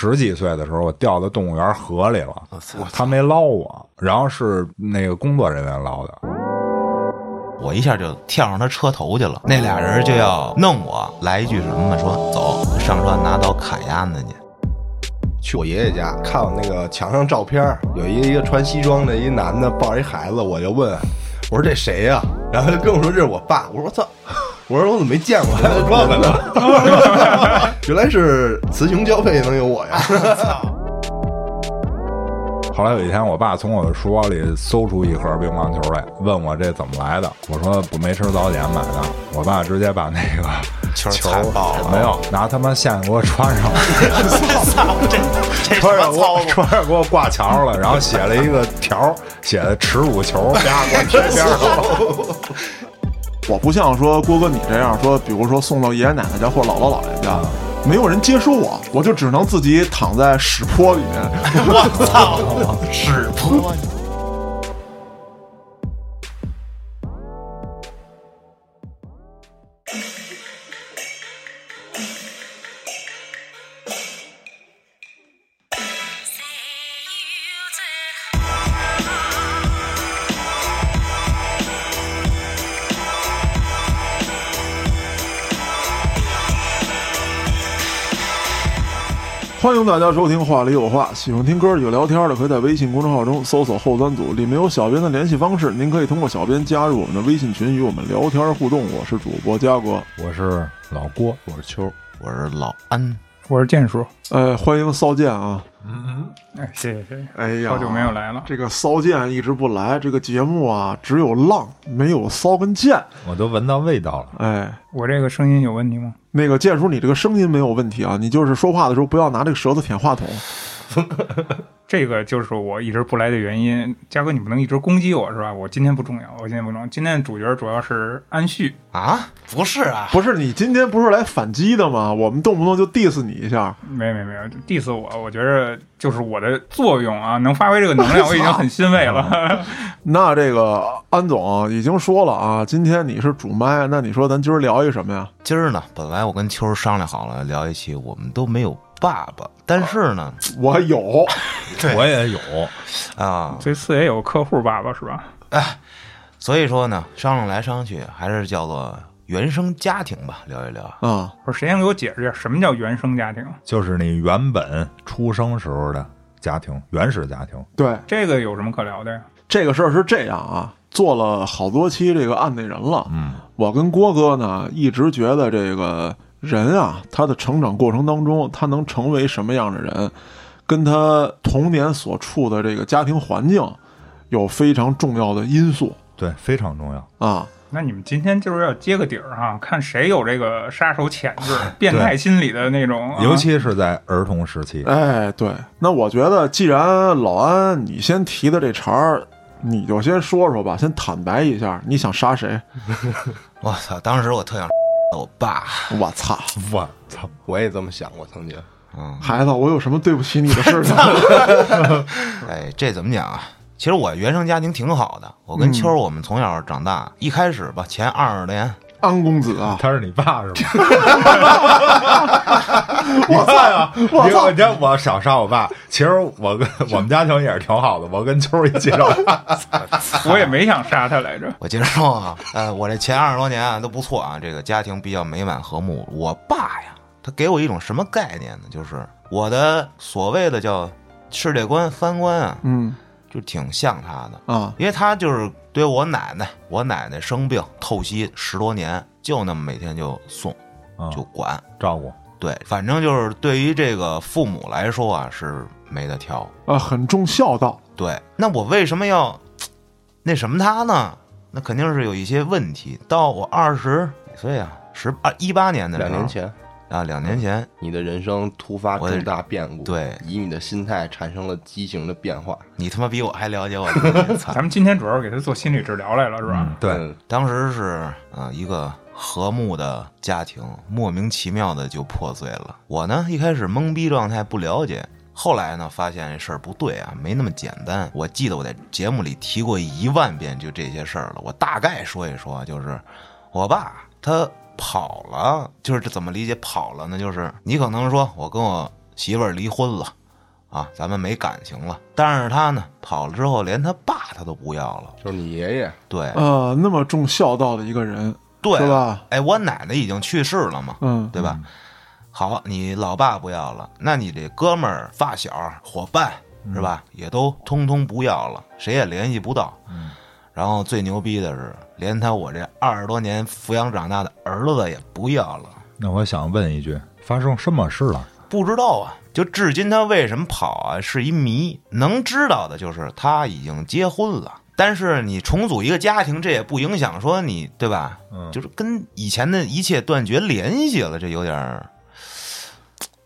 十几岁的时候，我掉到动物园河里了，他没捞我，然后是那个工作人员捞的。我一下就跳上他车头去了，那俩人就要弄我，来一句什么说走上车拿刀砍鸭子去。去我爷爷家看我那个墙上照片，有一个一个穿西装的一男的抱着一孩子，我就问，我说这谁呀、然后他就跟我说这是我爸，我说我操，我说我怎么没见过还有这个呢？原来是雌雄交配能有我呀！后来有一天，我爸从我的书包里搜出一盒乒乓球来，问我这怎么来的。我说不没吃早点买的。我爸直接把那个球球了没有拿他妈线给我穿上，操，这这穿上给我？穿上给我挂墙上了，然后写了一个条儿，写的耻辱球，啪给我贴边上了。我不像说郭哥你这样说，比如说送到爷爷奶奶家或姥姥姥爷家，没有人接收我，我就只能自己躺在屎坡里面。我操，屎坡！欢迎大家收听《话里有话》，喜欢听歌有聊天的，可以在微信公众号中搜索“后端组”，里面有小编的联系方式，您可以通过小编加入我们的微信群，与我们聊天互动。我是主播嘉哥，我是老郭，我是秋，我是老安，我是剑叔，哎，欢迎骚剑啊！哎，谢谢谢谢，哎呀，好久没有来了。这个骚剑一直不来，这个节目啊只有浪没有骚跟剑。我都闻到味道了。哎，我这个声音有问题吗？那个剑叔，你这个声音没有问题啊，你就是说话的时候不要拿这个舌头舔话筒。这个就是我一直不来的原因。嘉哥，你不能一直攻击我是吧？我今天不重要，我今天不重要。今天的主角主要是安旭，啊，不是啊，不是你今天不是来反击的吗？我们动不动就 diss 你一下，没没没有 diss 我，我觉着就是我的作用啊，能发挥这个能量，我已经很欣慰了。那这个安总已经说了啊，今天你是主麦，那你说咱今儿聊一什么呀？今儿呢，本来我跟秋儿商量好了聊一期，我们都没有爸爸，但是呢，我有，我也有，啊，这次也有客户爸爸是吧？哎所以说呢，商量来商量去，还是叫做原生家庭吧，聊一聊。啊，不是谁先给我解释一下什么叫原生家庭？就是你原本出生时候的家庭，原始家庭。对，这个有什么可聊的呀？这个事儿是这样啊，做了好多期这个案内人了。嗯，我跟郭哥呢，一直觉得这个人啊，他的成长过程当中，他能成为什么样的人，跟他童年所处的这个家庭环境有非常重要的因素对，非常重要。啊。那你们今天就是要揭个底儿哈，看谁有这个杀手潜质、变态心理的那种、啊，尤其是在儿童时期，哎，对，那我觉得既然老安你先提的这茬儿，你就先说说吧，先坦白一下，你想杀谁？我操！当时我特想我爸，我操，我操，我也这么想过，曾经。孩子，我有什么对不起你的事情？哎，这怎么讲啊？其实我原生家庭挺好的，我跟秋儿我们从小长大，一开始吧，前二十年，安公子啊，他是你爸是吗？我操呀！我操！你知道我少杀我爸，其实我跟 我们家庭也是挺好的，我跟秋儿一起长大。我也没想杀他来着。我接着说啊，呃，我这前二十多年啊都不错啊，这个家庭比较美满和睦。我爸呀，他给我一种什么概念呢？就是我的所谓的叫世界观、三观啊，嗯就挺像他的。啊，因为他就是对我奶奶，我奶奶生病透析十多年，就那么每天就送嗯就管。照顾，对，反正就是对于这个父母来说啊，是没得挑。啊，很重孝道。对，那我为什么要 那什么他呢？那肯定是有一些问题。到我二十几岁啊，十二一八年的时候两年前，啊，两年前，你的人生突发重大变故，对以你的心态产生了畸形的变化，你他妈比我还了解我自己。咱！们今天主要是给他做心理治疗来了，是吧？嗯，对，嗯当时是啊、一个和睦的家庭，莫名其妙的就破碎了。我呢一开始懵逼状态不了解，后来呢发现这事儿不对啊，没那么简单。我记得我在节目里提过一万遍就这些事儿了，我大概说一说，就是我爸他跑了，就是这怎么理解跑了呢？就是你可能说我跟我媳妇儿离婚了，啊，咱们没感情了。但是他呢，跑了之后，连他爸他都不要了。就是你爷爷，对呃，那么重孝道的一个人，对，吧？哎，我奶奶已经去世了嘛，嗯，对吧？好，你老爸不要了，那你这哥们儿、发小、伙伴是吧，也都通通不要了，谁也联系不到。然后最牛逼的是，连他我这二十多年抚养长大的儿子也不要了。那我想问一句，发生什么事了？不知道啊，就至今他为什么跑啊，是一谜。能知道的就是他已经结婚了，但是你重组一个家庭，这也不影响说你对吧？嗯就是跟以前的一切断绝联系了，这有点儿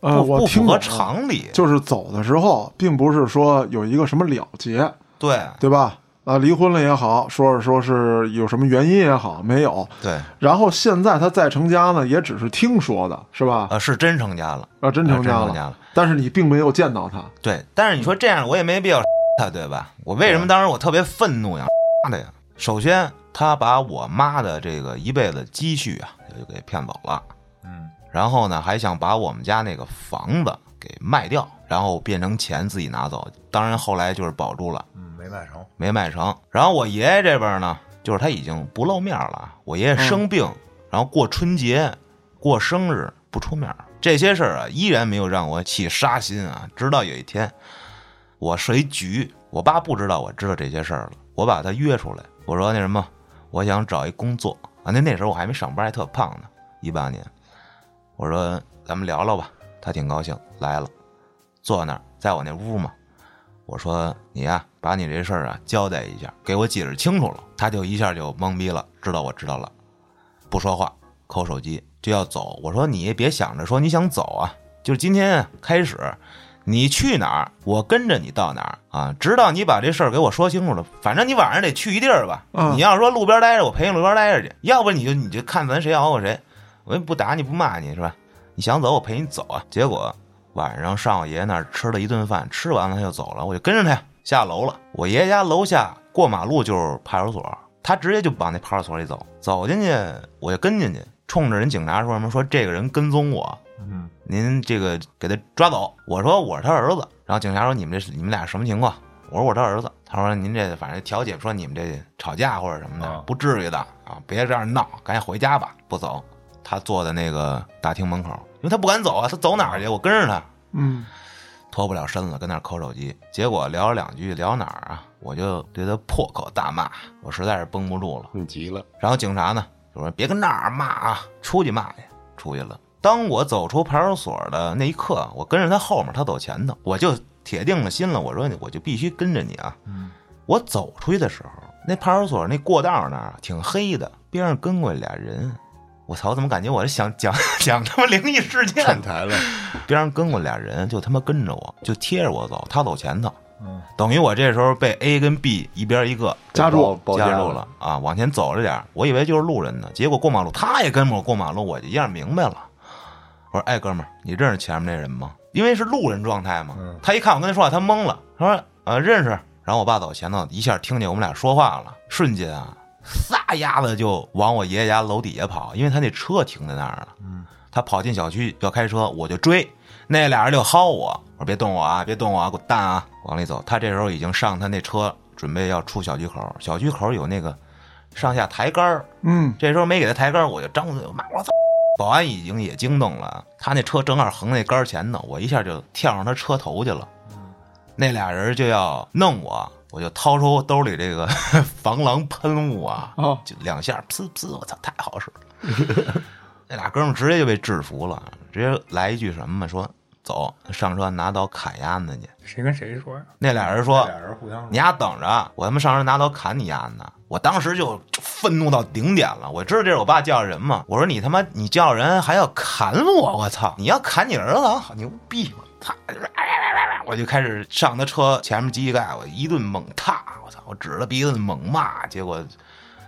呃，不不符合常理。就是走的时候，并不是说有一个什么了结，对对吧？啊，离婚了也好，说是说是有什么原因也好，没有。对，然后现在他再成家呢，也只是听说的，是吧？啊，是真成家了，啊，真成家了。但是你并没有见到他，对，但是你说这样，我也没必要他，对吧？我为什么当时我特别愤怒呀？的呀！首先，他把我妈的这个一辈子积蓄啊，就给骗走了。嗯，然后呢，还想把我们家那个房子给卖掉，然后变成钱自己拿走。当然后来就是保住了，嗯，没卖成。没卖成。然后我爷爷这边呢，就是他已经不露面了。我爷爷生病，然后过春节、过生日不出面，这些事儿啊，依然没有让我起杀心啊。直到有一天，我设一局，我爸不知道我知道这些事儿了，我把他约出来，我说那什么，我想找一工作啊。那那时候我还没上班，还特胖呢，一八年。我说咱们聊聊吧，他挺高兴，来了，坐那儿，在我那屋嘛。我说你呀、把你这事儿啊交代一下，给我解释清楚了。他就一下就懵逼了，知道我知道了，不说话，抠手机就要走。我说你也别想着说你想走啊，就是今天开始，你去哪儿，我跟着你到哪儿啊，直到你把这事儿给我说清楚了。反正你晚上得去一地儿吧。嗯你要说路边待着，我陪你路边待着去；要不你就你就看咱谁熬过谁，我也不打你不骂你是吧？你想走，我陪你走啊。结果晚上上我爷爷那儿吃了一顿饭，吃完了他就走了，我就跟着他下楼了。我爷爷家楼下过马路就是派出所，他直接就往那派出所里走，走进去我就跟进去，冲着人警察说什么说这个人跟踪我，嗯，您这个给他抓走。我说我是他儿子，然后警察说你们这你们俩什么情况？我说我是他儿子。他说您这反正调解说你们这吵架或者什么的，啊不至于的啊，别这样闹，赶紧回家吧。不走，他坐在那个大厅门口，因为他不敢走啊，他走哪儿去？我跟着他，嗯，脱不了身子，跟那儿抠手机。结果聊了两句，聊哪儿啊？我就对他破口大骂，我实在是绷不住了。你急了，然后警察呢就说：“别跟那儿骂啊，出去骂去。”出去了。当我走出派出所的那一刻，我跟着他后面，他走前头，我就铁定了心了。我说：“我就必须跟着你啊！”我走出去的时候，那派出所那过道那儿挺黑的，边上跟过俩人。我操！我怎么感觉我是想讲 讲他妈灵异事件站台了，边上跟过俩人，就他妈跟着我，就贴着我走，他走前头，嗯，等于我这时候被 A 跟 B 一边一个夹住夹夹住了啊，往前走了点我以为就是路人呢，结果过马路他也跟我过马路，我就一下明白了。我说：“哎，哥们儿，你认识前面那人吗？因为是路人状态嘛。嗯他一看我跟他说话，他懵了，他说：“呃，认识。”然后我爸走前头，一下听见我们俩说话了，瞬间啊，撒丫子就往我爷爷家楼底下跑，因为他那车停在那儿了。嗯，他跑进小区要开车，我就追，那俩人就薅我，我说别动我啊，别动我啊，滚蛋啊，往里走。他这时候已经上他那车，准备要出小区口，小区口有那个上下抬杆儿，嗯，这时候没给他抬杆儿，我就张嘴骂我操！保安已经也惊动了，他那车正好横那杆儿前头，我一下就跳上他车头去了。那俩人就要弄我，我就掏出兜里这个 防狼喷雾啊，哦就两下，呲呲，我操，太好使了！那俩哥们直接就被制服了，直接来一句什么嘛，说走上车拿刀砍鸭子去。谁跟谁说呀？那俩人说俩人互相你丫等着，我他妈上车拿刀砍你丫子！我当时就就愤怒到顶点了。我知道这是我爸叫人嘛，我说你他妈你叫人还要砍我，我操！你要砍你儿子啊，好牛逼！我操！我就开始上他车前面机盖，我一顿猛踏，我操！我指着鼻子猛骂，结果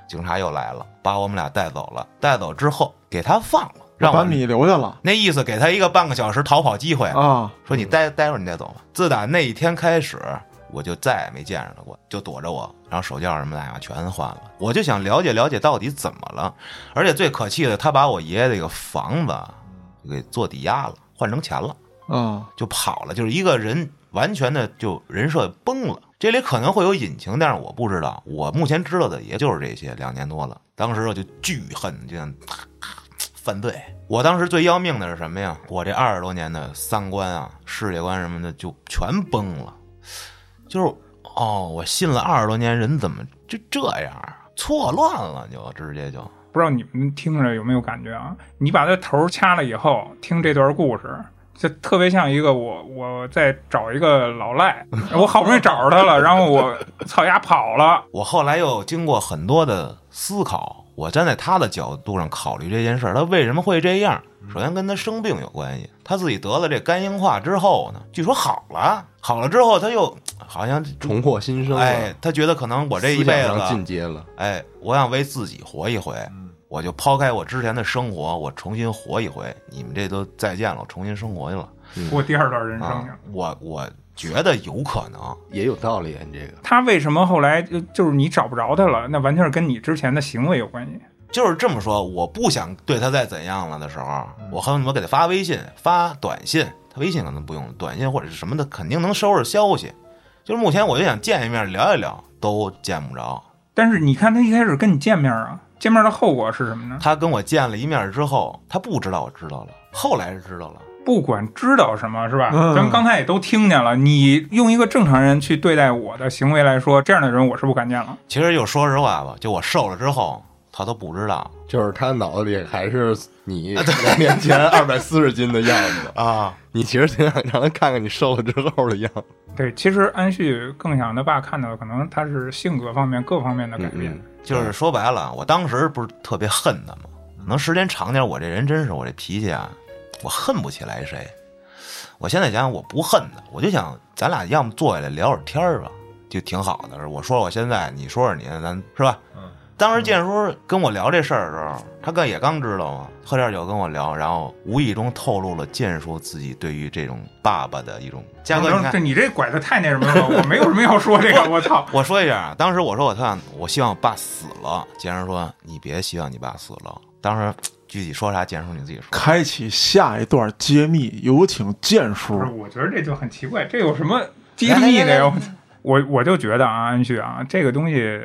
警察又来了，把我们俩带走了。带走之后给他放了，让我把你留下了那意思给他一个半个小时逃跑机会啊，说你待待会儿你再走吧。自打那一天开始，我就再也没见着他过，就躲着我，然后手机号什么的呀全换了。我就想了解了解到底怎么了，而且最可气的，他把我爷爷这个房子给做抵押了，换成钱了。啊，就跑了，就是一个人完全的就人设崩了。这里可能会有隐情，但是我不知道。我目前知道的也就是这些，两年多了。当时我就巨恨，就像犯罪。我当时最要命的是什么呀？我这二十多年的三观啊、世界观什么的就全崩了。就是哦，我信了二十多年，人怎么就这样啊？错乱了，就直接就不知道你们听着有没有感觉啊？你把他头掐了以后，听这段故事，就特别像一个我我在找一个老赖，我好不容易找着他了，然后我操丫跑了，我后来又经过很多的思考，我站在他的角度上考虑这件事儿，他为什么会这样？首先跟他生病有关系，他自己得了这肝硬化之后呢，据说好了，好了之后他又好像重获新生了，哎，他觉得可能我这一辈思想上进，阶了，哎，我想为自己活一回，我就抛开我之前的生活，我重新活一回。你们这都再见了，我重新生活去了过第二段人生！我我觉得有可能，也有道理啊，你这个他为什么后来就就是你找不着他了？那完全是跟你之前的行为有关系。就是这么说。我不想对他再怎样了的时候，我恨不得给他发微信、发短信。他微信可能不用，短信或者是什么的，肯定能收着消息。就是目前我就想见一面聊一聊，都见不着。但是你看他一开始跟你见面啊，见面的后果是什么呢？他跟我见了一面之后，他不知道我知道了，后来是知道了。不管知道什么是吧？嗯咱刚才也都听见了。你用一个正常人去对待我的行为来说，这样的人我是不敢见了。其实就说实话吧，就我瘦了之后，他都不知道就是他脑子里还是你两年前二百四十斤的样子，啊。你其实挺想让他看看你瘦了之后的样子。对，其实安旭更想他爸看到的，可能他是性格方面各方面的改变。嗯就是说白了，我当时不是特别恨他吗？可能时间长点，我这人真是我这脾气啊，我恨不起来谁。我现在想想，我不恨他，我就想咱俩要么坐下来聊会儿天儿吧，就挺好的。我说我现在，你说说你，咱是吧？当时建叔跟我聊这事儿的时候，他刚也刚知道嘛，喝点酒跟我聊，然后无意中透露了建叔自己对于这种爸爸的一种。嘉哥，你看这，你这拐的太那什么了，我没有什么要说这个，我操！我说一下啊，当时我说我特想，我希望我爸死了。建叔说你别希望你爸死了。当时具体说啥，建叔你自己说。开启下一段揭秘，有请建叔不是，。我觉得这就很奇怪，这有什么揭秘的呀？我我就觉得啊，安旭啊，这个东西，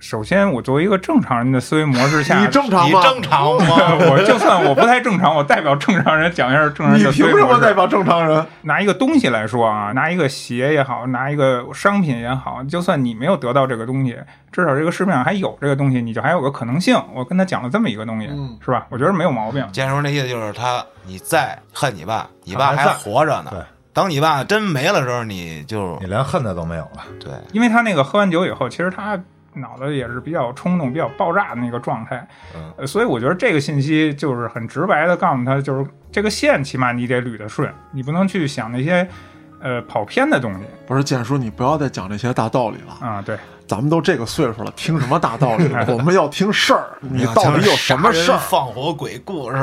首先我作为一个正常人的思维模式下，你正常吗？你正常吗？我就算我不太正常，我代表正常人讲一下正常人的思凭什维模式。么代表正常人？拿一个东西来说啊，拿一个鞋也好，拿一个商品也好，就算你没有得到这个东西，至少这个市面上还有这个东西，你就还有个可能性。我跟他讲了这么一个东西，嗯是吧？我觉得没有毛病。建叔那意思就是他，你再恨你爸，你爸还在活着呢。对，等你爸真没了时候，你就你连恨他都没有了。对因为他那个喝完酒以后，其实他脑子也是比较冲动、比较爆炸的那个状态，所以我觉得这个信息就是很直白的告诉他，就是这个线起码你得捋得顺，你不能去想那些呃跑偏的东西不是建叔，你不要再讲这些大道理了。啊。对，咱们都这个岁数了，听什么大道理？我们要听事儿。你到底有什么事儿？放火鬼故事？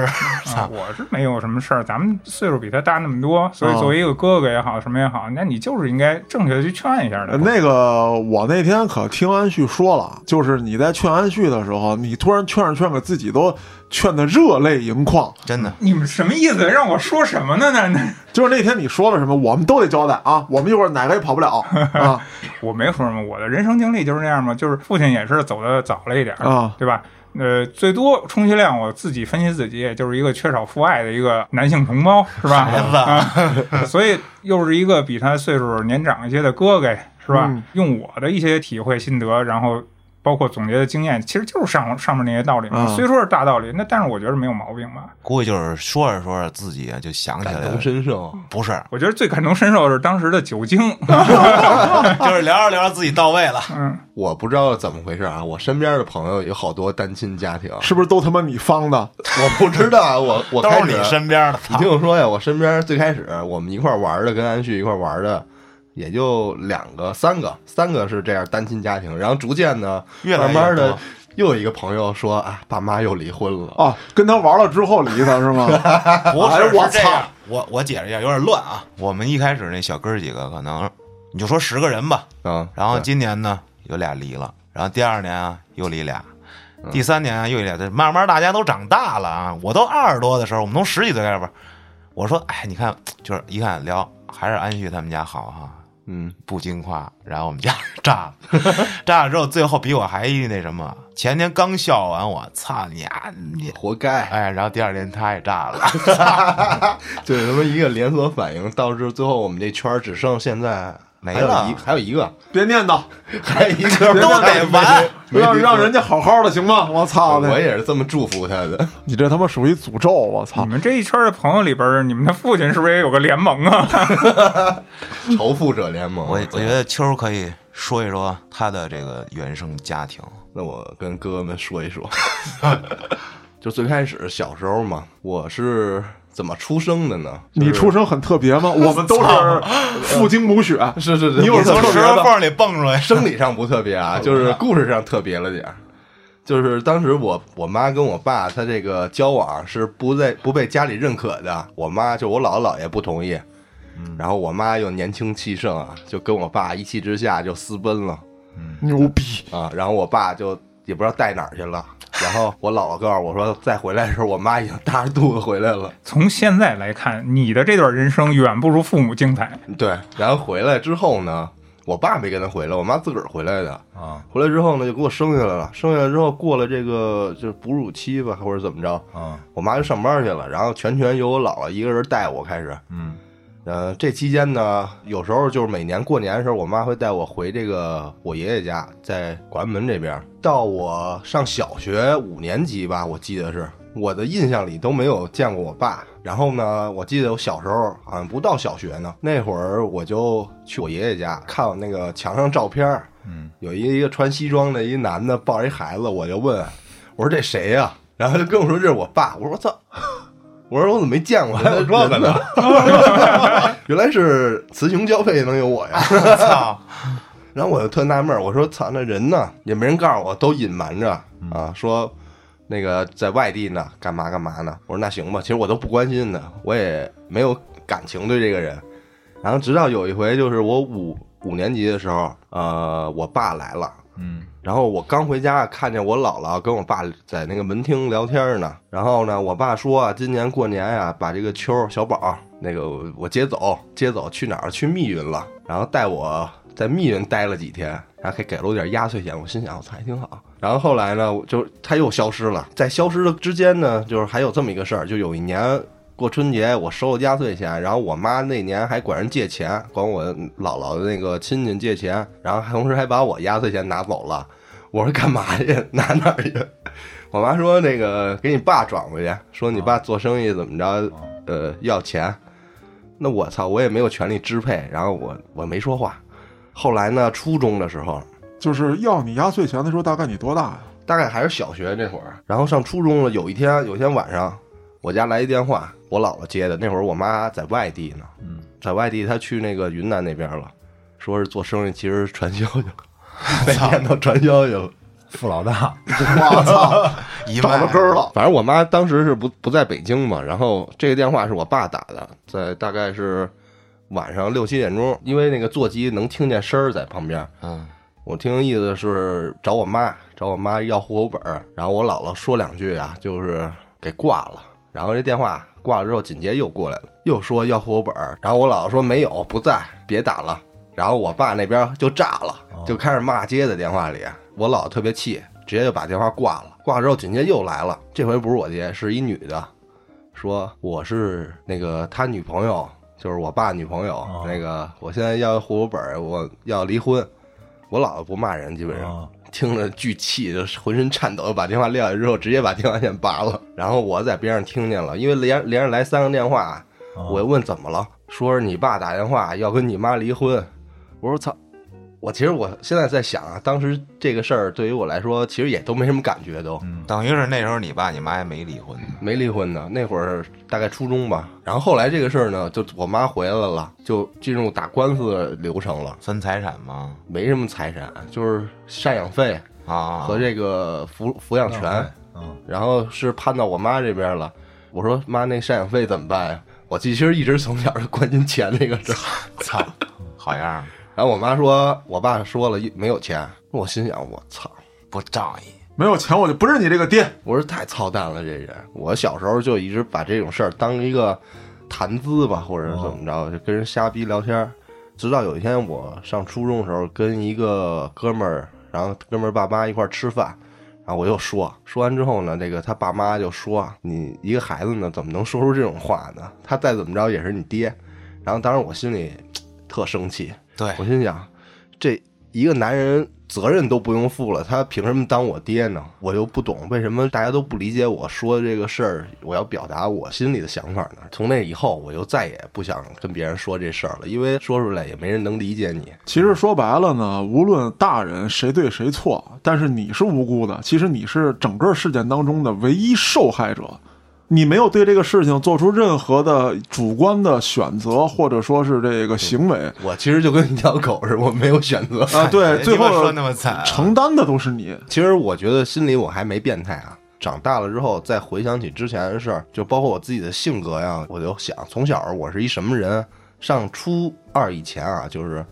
啊，我是没有什么事儿，咱们岁数比他大那么多，所以哦作为一个哥哥也好，什么也好，那你就是应该正确的去劝一下的。呃那个，我那天可听安旭说了，就是你在劝安旭的时候，你突然劝着劝着，自己都劝得热泪盈眶。真的，你们什么意思？让我说什么呢？那那 就是那天你说了什么，我们都得交代啊，我们一会儿哪个也跑不了啊 我没说什么，我的人生经历就是那样嘛，就是父亲也是走的早了一点儿，啊！对吧？呃，最多充其量我自己分析自己，也就是一个缺少父爱的一个男性同胞，是吧？孩子啊，所以又是一个比他岁数年长一些的哥哥，是吧？嗯用我的一些体会心得，然后包括总结的经验，其实就是上上面那些道理嘛。嗯虽说是大道理，那但是我觉得没有毛病吧。估计就是说着说着自己就想起来了感同身受，不是，我觉得最感同身受的是当时的酒精，就是聊着聊着自己到位了。嗯，我不知道怎么回事啊，我身边的朋友有好多单亲家庭，是不是都他妈你方的？我不知道啊，我 我都是你身边的，你听我说呀，我身边最开始我们一块玩的，跟安旭一块玩的，也就两个、三个，三个是这样单亲家庭，然后逐渐呢，越来越慢慢的又有一个朋友说啊，爸妈又离婚了，啊，跟他玩了之后离的是吗？不哎是，我操。我我解释一下，有点乱啊。我们一开始那小哥儿几个可能你就说十个人吧，嗯，然后今年呢有俩离了，然后第二年啊又离俩，嗯。第三年啊又离俩，这慢慢大家都长大了啊。我都二十多的时候，我们从十几岁开始玩，我说，哎，你看，就是一看聊，还是安旭他们家好哈，嗯，不经夸。然后我们家炸了，炸了之后，最后比我还那什么，前天刚笑完我，操你啊你！活该，哎，然后第二天他也炸了，就是他妈一个连锁反应，导致最后我们这圈儿只剩现在没了一还有一个，别念叨，还有一个 都得完。让让人家好好的行吗？我操的！我也是这么祝福他的。你这他妈属于诅咒！我操你！们这一圈的朋友里边，你们的父亲是不是也有个联盟啊？仇富者联盟，我我觉得秋可以说一说他的这个原生家庭。那我跟哥哥们说一说，就最开始小时候嘛，我是怎么出生的呢？你出生很特别吗？我们都是父精母血，是是是，你有什么从石特别的。头缝里蹦出来，生理上不特别啊，就是故事上特别了点儿。就是当时我我妈跟我爸他这个交往是不在不被家里认可的，我妈就我姥姥姥爷不同意，然后我妈又年轻气盛啊，就跟我爸一气之下就私奔了。牛逼！啊，然后我爸就也不知道带哪儿去了，然后我姥姥告诉我说再回来的时候，我妈已经大着肚子回来了，从现在来看，你的这段人生远不如父母精彩。对，然后回来之后呢，我爸没跟他回来，我妈自个儿回来的。啊回来之后呢，就给我生下来了。生下来之后，过了这个就是哺乳期吧，或者怎么着，啊我妈就上班去了，然后全权由我姥姥一个人带我开始。嗯呃，这期间呢，有时候就是每年过年的时候，我妈会带我回这个我爷爷家，在广安门这边。到我上小学五年级吧，我记得是我的印象里都没有见过我爸。然后呢，我记得我小时候好像不到小学呢，那会儿我就去我爷爷家看我那个墙上照片儿，嗯，有一一个穿西装的一男的抱着一孩子，我就问，我说这谁呀、然后他就跟我说这是我爸，我说我操。我说我怎么没见过？还有这个呢？原来是雌雄交配能有我呀！操！然后我就特纳闷儿，我说操，那人呢？也没人告诉我，都隐瞒着啊，说那个在外地呢，干嘛干嘛呢？我说那行吧，其实我都不关心的，我也没有感情对这个人。然后直到有一回，就是我五五年级的时候，呃，我爸来了，嗯然后我刚回家，看见我姥姥跟我爸在那个门厅聊天呢。然后呢，我爸说啊，今年过年呀、把这个秋小宝那个我接走，接走去哪儿？去密云了。然后带我在密云待了几天，然后还给了我点压岁钱。我心想，我操，还挺好。然后后来呢，就他又消失了。在消失的之间呢，就是还有这么一个事儿，就有一年。过春节，我收了压岁钱，然后我妈那年还管人借钱，管我姥姥的那个亲戚借钱，然后同时还把我压岁钱拿走了。我说干嘛去？拿哪儿去？我妈说那个给你爸转回去，说你爸做生意怎么着，呃，要钱。那我操，我也没有权利支配，然后我我没说话。后来呢，初中的时候，就是要你压岁钱的时候，大概你多大呀？大概还是小学那会儿，然后上初中了。有一天，有一天晚上，我家来一电话，我姥姥接的。那会儿我妈在外地呢，嗯，在外地，她去那个云南那边了，说是做生意，其实传销去了，被骗到传销去了。富老大，我操！找到根儿了。反正我妈当时是不不在北京嘛，然后这个电话是我爸打的，在大概是晚上六七点钟，因为那个座机能听见声儿在旁边。嗯，我听意思是找我妈，找我妈要户口本儿，然后我姥姥说两句啊，就是给挂了。然后这电话挂了之后，紧接着又过来了，又说要户口本儿，然后我姥姥说没有，不在，别打了。然后我爸那边就炸了，就开始骂街在电话里。我姥姥特别气，直接就把电话挂了。挂了之后，紧接着又来了，这回不是我爹，是一女的，说我是那个他女朋友，就是我爸女朋友。哦那个我现在要户口本儿，我要离婚。我姥姥不骂人，基本上。啊听着巨气，就浑身颤抖，把电话撂下之后，直接把电话线拔了。然后我在边上听见了，因为连连着来三个电话，啊我问怎么了，说是你爸打电话要跟你妈离婚。我说操！我其实我现在在想啊，当时这个事儿对于我来说，其实也都没什么感觉，都等于是那时候你爸你妈还没离婚呢。没离婚呢。那会儿大概初中吧。然后后来这个事儿呢，就我妈回来了，就进入打官司的流程了，分财产吗？没什么财产，就是赡养费啊，和这个抚抚养权。嗯然后是判到我妈这边了。我说妈，那赡养费怎么办呀？我其实一直从小就关心钱这个事儿。操，好样儿，然后我妈说，我爸说了没有钱。我心想，我操！不仗义。没有钱我就不是你这个爹。我说太操蛋了，这人。我小时候就一直把这种事儿当一个谈资吧，或者怎么着，就跟人瞎逼聊天儿。直到有一天我上初中的时候，跟一个哥们儿，然后哥们儿爸妈一块儿吃饭，然后我又说，说完之后呢，这个他爸妈就说：“你一个孩子呢，怎么能说出这种话呢？他再怎么着也是你爹。”然后当时我心里特生气，对我心想，这一个男人责任都不用负了，他凭什么当我爹呢？我又不懂为什么大家都不理解我说这个事儿，我要表达我心里的想法呢？从那以后，我就再也不想跟别人说这事儿了，因为说出来也没人能理解你。其实说白了呢，无论大人谁对谁错，但是你是无辜的。其实你是整个事件当中的唯一受害者，你没有对这个事情做出任何的主观的选择，或者说是这个行为我其实就跟一条狗似的，我没有选择。啊。对，最后说那么惨啊承担的都是你。其实我觉得心里我还没变态啊。长大了之后，再回想起之前的事儿，就包括我自己的性格呀，我就想，从小我是一什么人？上初二以前啊，就是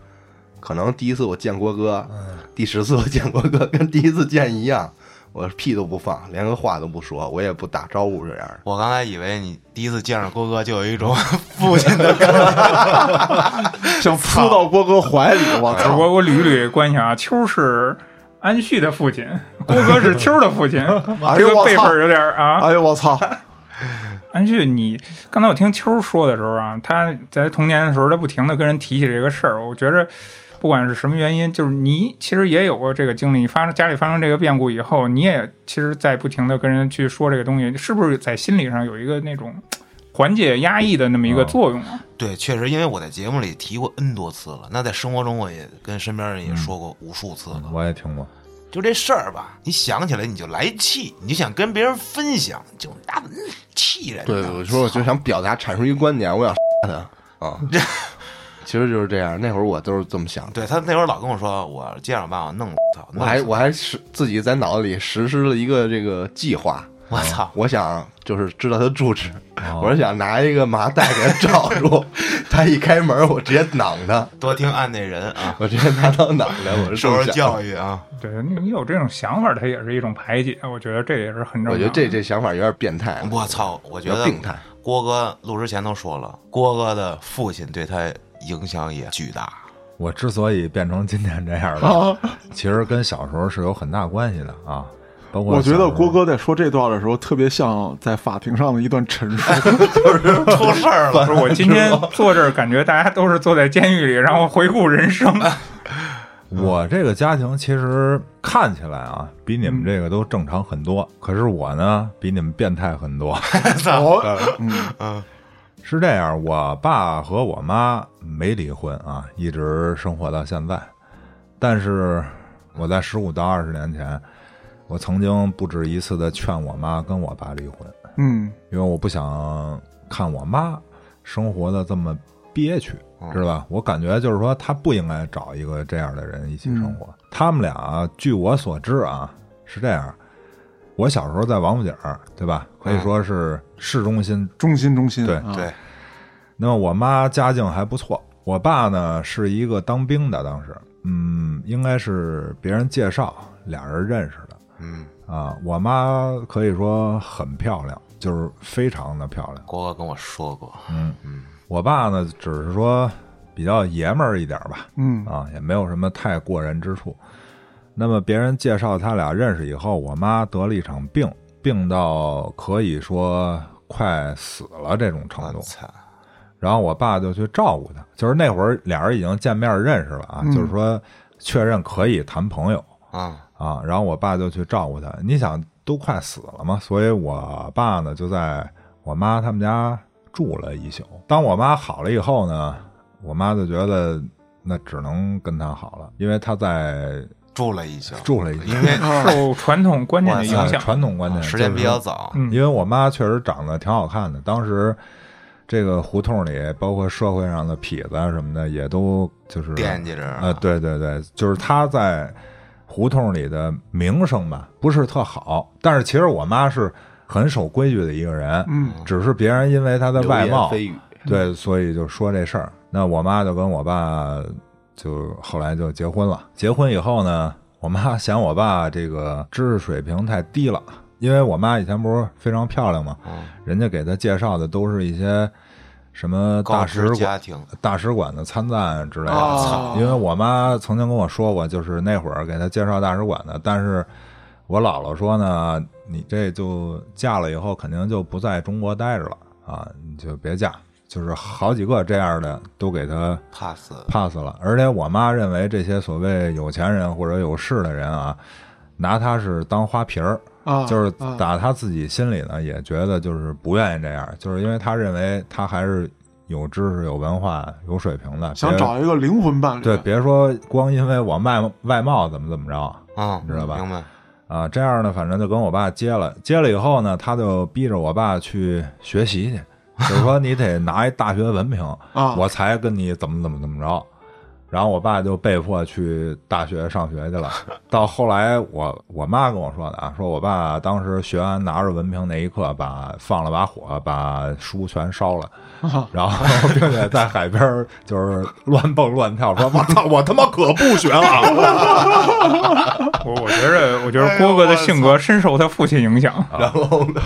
可能第一次我见郭哥，第十次我见郭哥，跟第一次见一样，我屁都不放，连个话都不说，我也不打招呼这样的。我刚才以为你第一次见着郭哥就有一种 父亲的感觉，想扑到郭哥怀里，我操！我我捋捋关系啊，秋是安旭的父亲，郭哥是秋的父亲，哎这个辈分！有点啊。哎呦我操！安旭，你刚才我听秋说的时候啊，他在童年的时候，他不停的跟人提起这个事儿。我觉着，不管是什么原因，就是你其实也有过这个经历。你发生家里发生这个变故以后，你也其实在不停的跟人去说这个东西，是不是在心理上有一个那种缓解压抑的那么一个作用啊？对，确实，因为我在节目里提过 N 多次了，那在生活中我也跟身边人也说过无数次了。我也听过，就这事儿吧，你想起来你就来气，你就想跟别人分享，就那嗯气人呢。对，我说我就想表达阐述一个观点，我想他 啊，其实就是这样。那会儿我都是这么想的。对他那会儿老跟我说，我接着把我弄了，操！我还我还是自己在脑子里实施了一个这个计划，我操！我想就是知道他住址，哦我是想拿一个麻袋给他罩住，他一开门我直接攮他，多听案内人啊，我直接拿刀攮他，我受受。教育啊。对你你有这种想法，它也是一种排解。我觉得这也是很正常。我觉得这这想法有点变态，我操！我觉得病态。郭哥录之前都说了，郭哥的父亲对他影响也巨大。我之所以变成今天这样的，啊，其实跟小时候是有很大关系的啊。包括我觉得郭哥在说这段的时候，特别像在法庭上的一段陈述。出事儿了，我今天坐这儿，感觉大家都是坐在监狱里，然后回顾人生。我这个家庭其实看起来啊，比你们这个都正常很多。可是我呢，比你们变态很多。哦，嗯，嗯是这样，我爸和我妈没离婚啊，一直生活到现在。但是我在十五到二十年前，我曾经不止一次的劝我妈跟我爸离婚，嗯，因为我不想看我妈生活的这么憋屈，知道吧？我感觉就是说，她不应该找一个这样的人一起生活。他们俩，据我所知啊，是这样。我小时候在王府井儿，对吧？可以说是市中心中心中心，对啊对，那么我妈家境还不错，我爸呢是一个当兵的，当时，嗯，应该是别人介绍，俩人认识的嗯，啊。我妈可以说很漂亮，就是非常的漂亮。郭哥跟我说过，嗯嗯，我爸呢只是说比较爷们儿一点吧，嗯啊，也没有什么太过人之处。那么别人介绍他俩认识以后，我妈得了一场病，病到可以说快死了这种程度。然后我爸就去照顾他，就是那会儿俩人已经见面认识了啊，嗯就是说确认可以谈朋友啊，啊。然后我爸就去照顾他，你想都快死了嘛，所以我爸呢就在我妈他们家住了一宿。当我妈好了以后呢，我妈就觉得那只能跟他好了，因为他在住了一宿，住了一宿，因为受传统观念的影呃响，传统观念时间比就是说较早，嗯。因为我妈确实长得挺好看的，当时这个胡同里，包括社会上的痞子啊什么的，也都就是惦记着。呃，对对对，就是她在胡同里的名声吧，不是特好，但是其实我妈是很守规矩的一个人，嗯，只是别人因为她的外貌，对，所以就说这事儿。那我妈就跟我爸就后来就结婚了。结婚以后呢，我妈嫌我爸这个知识水平太低了，因为我妈以前不是非常漂亮嘛，嗯人家给她介绍的都是一些什么大使馆家庭大使馆的参赞之类的。啊因为我妈曾经跟我说过，就是那会儿给她介绍大使馆的，但是我姥姥说呢，你这就嫁了以后肯定就不在中国待着了啊，你就别嫁。就是好几个这样的都给他 pass pass 了，而且我妈认为这些所谓有钱人或者有势的人啊，拿他是当花瓶儿，啊，就是啊打他自己心里呢也觉得就是不愿意这样，就是因为他认为他还是有知识、有文化、有水平的，想找一个灵魂伴侣，对，别说光因为我外外貌怎么怎么着啊，你知道吧明白？啊，这样呢，反正就跟我爸接了，接了以后呢，他就逼着我爸去学习去，就是说你得拿一大学文凭，啊，我才跟你怎么怎么怎么着。然后我爸就被迫去大学上学去了。到后来我我妈跟我说的啊，说我爸当时学完拿着文凭那一刻，把放了把火，把书全烧了，啊然后并且在海边儿就是乱蹦乱跳，说我操，我他妈可不学了。我我觉着，我觉得郭哥的性格深受他父亲影响。然后呢，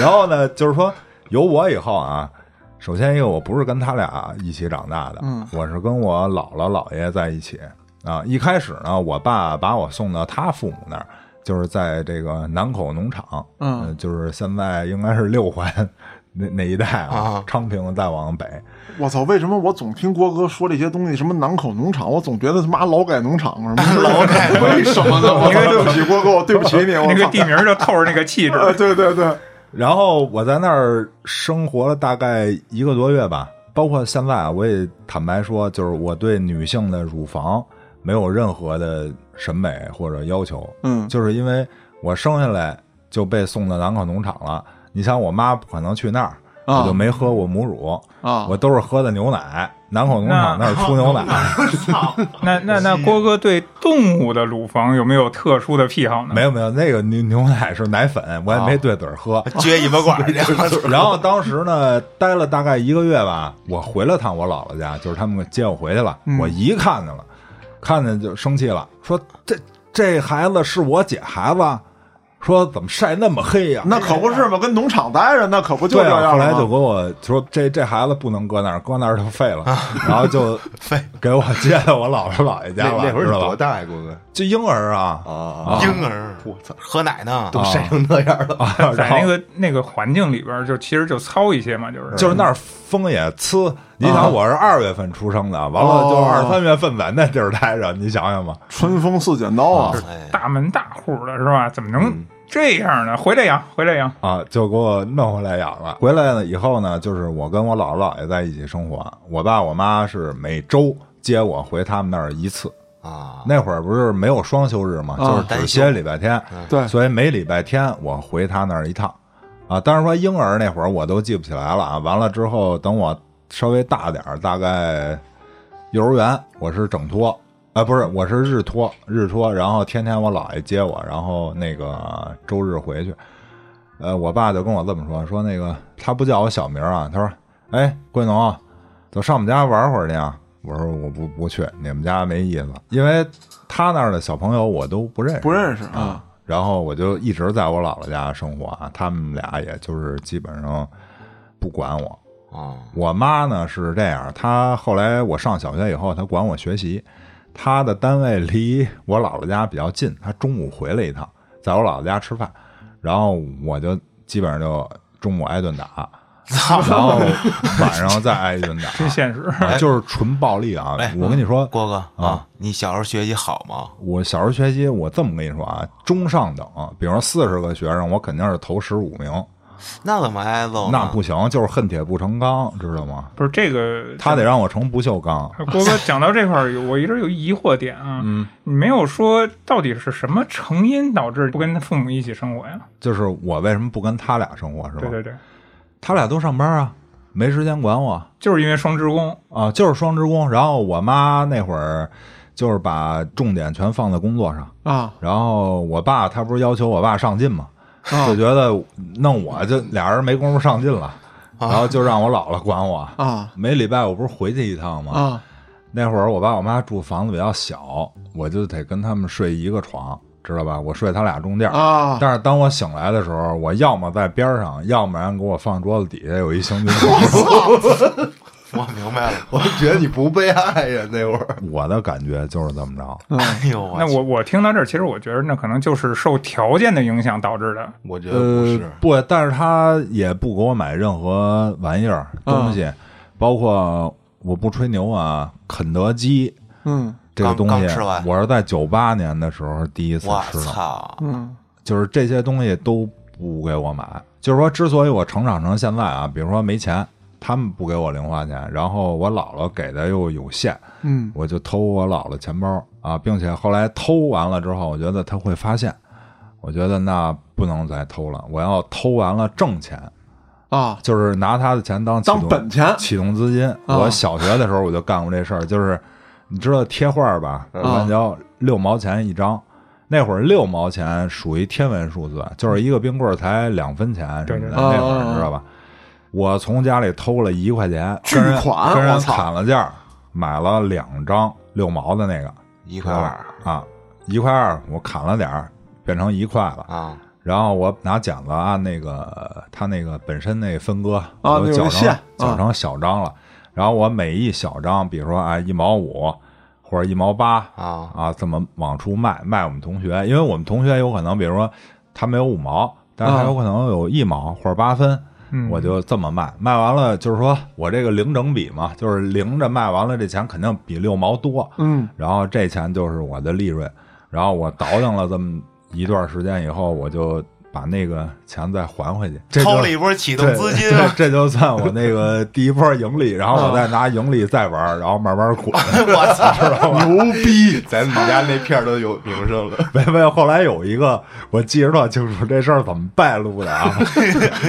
然后呢，就是说有我以后啊，首先一个我不是跟他俩一起长大的，嗯我是跟我姥姥姥爷在一起啊。一开始呢，我爸把我送到他父母那儿，就是在这个南口农场，嗯呃就是现在应该是六环那那一带啊啊，昌平再往北，我操！为什么我总听郭哥说这些东西？什么南口农场，我总觉得他妈劳改农场什么劳改？为什么呢？我操！对不起，郭哥，我对不起你。我那个地名就透着那个气质。呃，对对对，然后我在那儿生活了大概一个多月吧，包括现在啊，我也坦白说，就是我对女性的乳房没有任何的审美或者要求，嗯就是因为我生下来就被送到兰考农场了。你想，我妈不可能去那儿，啊我就没喝过母乳，啊，我都是喝的牛奶。南口农场那儿出牛奶，那那那郭哥对动物的乳房有没有特殊的癖好呢？没有没有，那个牛牛奶是奶粉，我也没对嘴儿喝。撅尾巴管然后当时呢，待了大概一个月吧，我回了趟我姥姥家，就是他们接我回去了。嗯我一看见了，看见就生气了，说这这孩子是我姐孩子，说怎么晒那么黑呀、那可不是嘛，跟农场待着，那可不就这样吗后来就给我说这这孩子不能搁那儿，搁那儿就废了，然后就 废。给我接到我姥姥姥爷家了，那会儿你知道吧？多大呀，郭哥？就婴儿啊。啊啊婴儿，我操，喝奶呢，都晒成那样了。啊，在那个那个环境里边，就其实就糙一些嘛，就是。就是那儿风也呲。你想，我是二月份出生的，完了就哦二三月份在那地儿待着，你想想吧。春风似剪刀啊！哎，大门大户的是吧？怎么能嗯这样呢？回来养，回来养。啊，就给我弄回来养了。回来了以后呢，就是我跟我姥姥姥爷在一起生活，我爸我妈是每周接我回他们那儿一次。啊，那会儿不是没有双休日嘛，啊就是只歇礼拜天，对，所以每礼拜天我回他那儿一趟。啊，当然说婴儿那会儿我都记不起来了啊。完了之后，等我稍微大点儿，大概幼儿园，我是整托，啊，不是，我是日托，日托，然后天天我姥爷接我，然后那个周日回去。呃，我爸就跟我这么说，说那个他不叫我小名啊，他说，哎，桂农，走上我们家玩会儿去啊。我说我不不去，你们家没意思，因为他那儿的小朋友我都不认识，不认识啊啊。然后我就一直在我姥姥家生活啊，他们俩也就是基本上不管我。啊，我妈呢是这样，她后来我上小学以后，她管我学习。她的单位离我姥姥家比较近，他中午回来一趟，在我姥姥家吃饭，然后我就基本上就中午挨顿打，然后晚上再挨一顿打，真现实。啊就是纯暴力啊哎！我跟你说，郭哥啊啊，你小时候学习好吗？我小时候学习，我这么跟你说啊，中上等，比如说四十个学生，我肯定是头十五名。那怎么挨揍？那不行，就是恨铁不成钢，知道吗？不是这个，他得让我成不锈钢。郭哥 讲到这块儿，我一直有疑惑点啊。嗯，你没有说到底是什么成因导致不跟他父母一起生活呀？就是我为什么不跟他俩生活，是吧？对对对，他俩都上班啊，没时间管我就是因为双职工。啊，就是双职工。然后我妈那会儿就是把重点全放在工作上，啊然后我爸他不是要求我爸上进嘛，啊就觉得弄我就俩人没工夫上进了，然后就让我姥姥管我。啊每礼拜我不是回去一趟吗？啊那会儿我爸我妈住房子比较小，我就得跟他们睡一个床，知道吧？我睡他俩中间。啊，但是当我醒来的时候，我要么在边上，要不然给我放桌子底下有一行军床。我明白了。我觉得你不被爱呀，那会儿。我的感觉就是这么着。哎呦，那我我听到这儿，其实我觉得那可能就是受条件的影响导致的。我觉得不呃是，，不，但是他也不给我买任何玩意儿东西，包括我不吹牛啊，肯德基嗯这个东西刚吃完，我是在九八年的时候第一次吃的，操！嗯就是这些东西都不给我买。就是说，之所以我成长成现在啊，比如说没钱，他们不给我零花钱，然后我姥姥给的又有限，嗯我就偷我姥姥钱包啊，并且后来偷完了之后，我觉得他会发现，我觉得那不能再偷了，我要偷完了挣钱，啊，就是拿他的钱当启当动本钱启动资金。啊我小学的时候我就干过这事儿，就是你知道贴画吧，啊乱交六毛钱一张。那会儿六毛钱属于天文数字，就是一个冰棍儿才两分钱什么的。对对对那会儿啊你知道吧？我从家里偷了一块钱，巨款跟人我砍了价，买了两张六毛的那个，一块二。啊，一块二，我砍了点儿，变成一块了。啊，然后我拿剪子按那个他那个本身那分割，啊我绞成绞成小张了。然后我每一小张，比如说啊一毛五或者一毛八啊。啊，这么往出卖卖我们同学，因为我们同学有可能，比如说他没有五毛，但是他啊。有可能有一毛或者八分。嗯，我就这么卖，卖完了就是说我这个零整比嘛，就是零着卖完了，这钱肯定比六毛多，嗯。然后这钱就是我的利润，然后我倒腾了这么一段时间以后，我就把那个钱再还回去，这就掏了一波启动资金这啊！这就算我那个 第一波盈利，然后我再拿盈利再玩，然后慢慢 滚。我操！牛逼！咱们家那片儿都有名声了。没没有，后来有一个我记着特清楚，这事儿怎么败露的啊？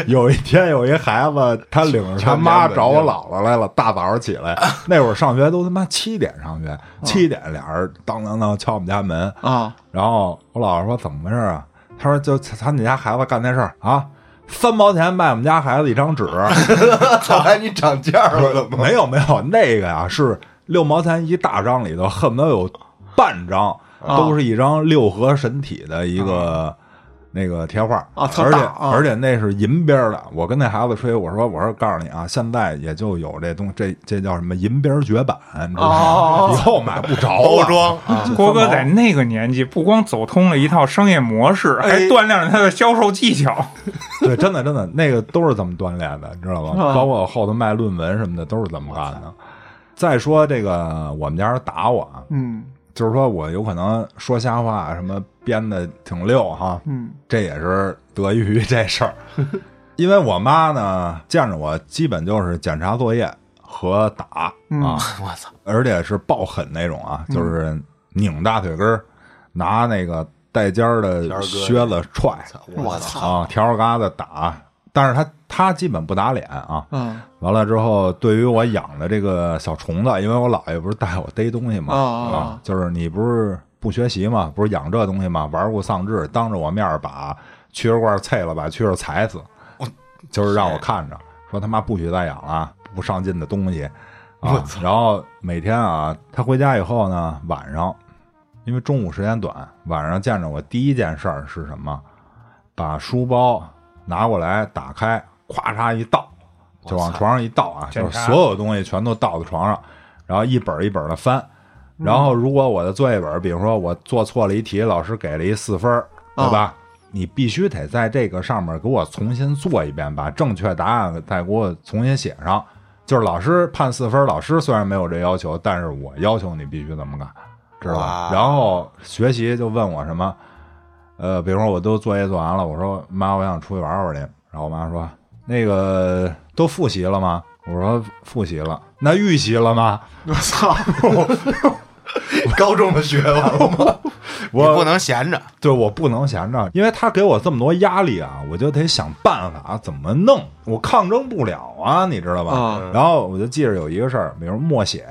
有一天有一孩子，他领着他妈找我姥姥来了，大早上起来，那会儿上学都他妈七点上学，七点俩人当当当敲我们家门，啊，然后我姥姥说怎么回事啊？他说就他你家孩子干那事儿啊，三毛钱卖我们家孩子一张纸，后来你涨价了怎么？没有没有，那个呀是六毛钱一大张里头，恨不得有半张啊都是一张六合神体的一个。那个贴画而且啊而且那是银边的。我跟那孩子吹，我说我说告诉你啊，现在也就有这东这这叫什么银边绝版，你知道哦吗？以后买不着包。装啊，郭哥在那个年纪，不光走通了一套商业模式，还哎锻炼了他的销售技巧。对，真的真的，那个都是这么锻炼的，你知道吗？啊包括我后头卖论文什么的，都是这么干的。再说这个，我们家人打我啊，嗯就是说我有可能说瞎话，什么编的挺溜哈，嗯这也是得益于这事儿。因为我妈呢见着我，基本就是检查作业和打嗯啊，我操！而且是爆狠那种啊，就是拧大腿根儿，拿那个带尖儿的靴子踹我操！啊，笤帚疙瘩打。但是他他基本不打脸啊。啊完了之后，对于我养的这个小虫子，因为我姥爷不是带我逮东西嘛，啊就是你不是不学习嘛，不是养这东西嘛，玩物丧志，当着我面儿把蛐蛐罐碎了，把蛐蛐踩死，就是让我看着，说他妈不许再养了，不上进的东西啊。然后每天啊，他回家以后呢，晚上因为中午时间短，晚上见着我第一件事儿是什么？把书包拿过来，打开，咵嚓一倒，就往床上一倒啊，就是所有东西全都倒在床上，然后一本一本的翻。然后如果我的作业本，比如说我做错了一题，老师给了一四分儿，对吧？你必须得在这个上面给我重新做一遍，把正确答案再给我重新写上。就是老师判四分，老师虽然没有这要求，但是我要求你必须这么干，知道吧？然后学习就问我什么，呃，比如说我都作业做完了，我说妈，我想出去玩玩去。然后我妈说，那个都复习了吗？我说复习了。那预习了吗？我操！高中的学完了吗？我不能闲着，对我不能闲着，因为他给我这么多压力啊，我就得想办法怎么弄，我抗争不了啊，你知道吧？啊然后我就记着有一个事儿，比如默写，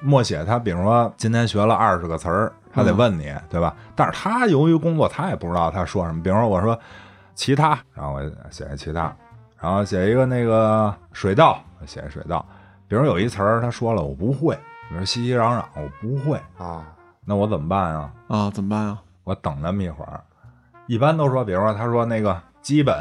默写他比如说今天学了二十个词儿，他得问你，对吧？但是他由于工作，他也不知道他说什么。比如说我说其他，然后我写其他，然后写一个那个水稻，我写水稻。比如有一词儿他说了我不会，比如熙熙攘攘我不会，啊！那我怎么办啊？啊，怎么办啊？我等那么一会儿，一般都说，比如说他说那个基本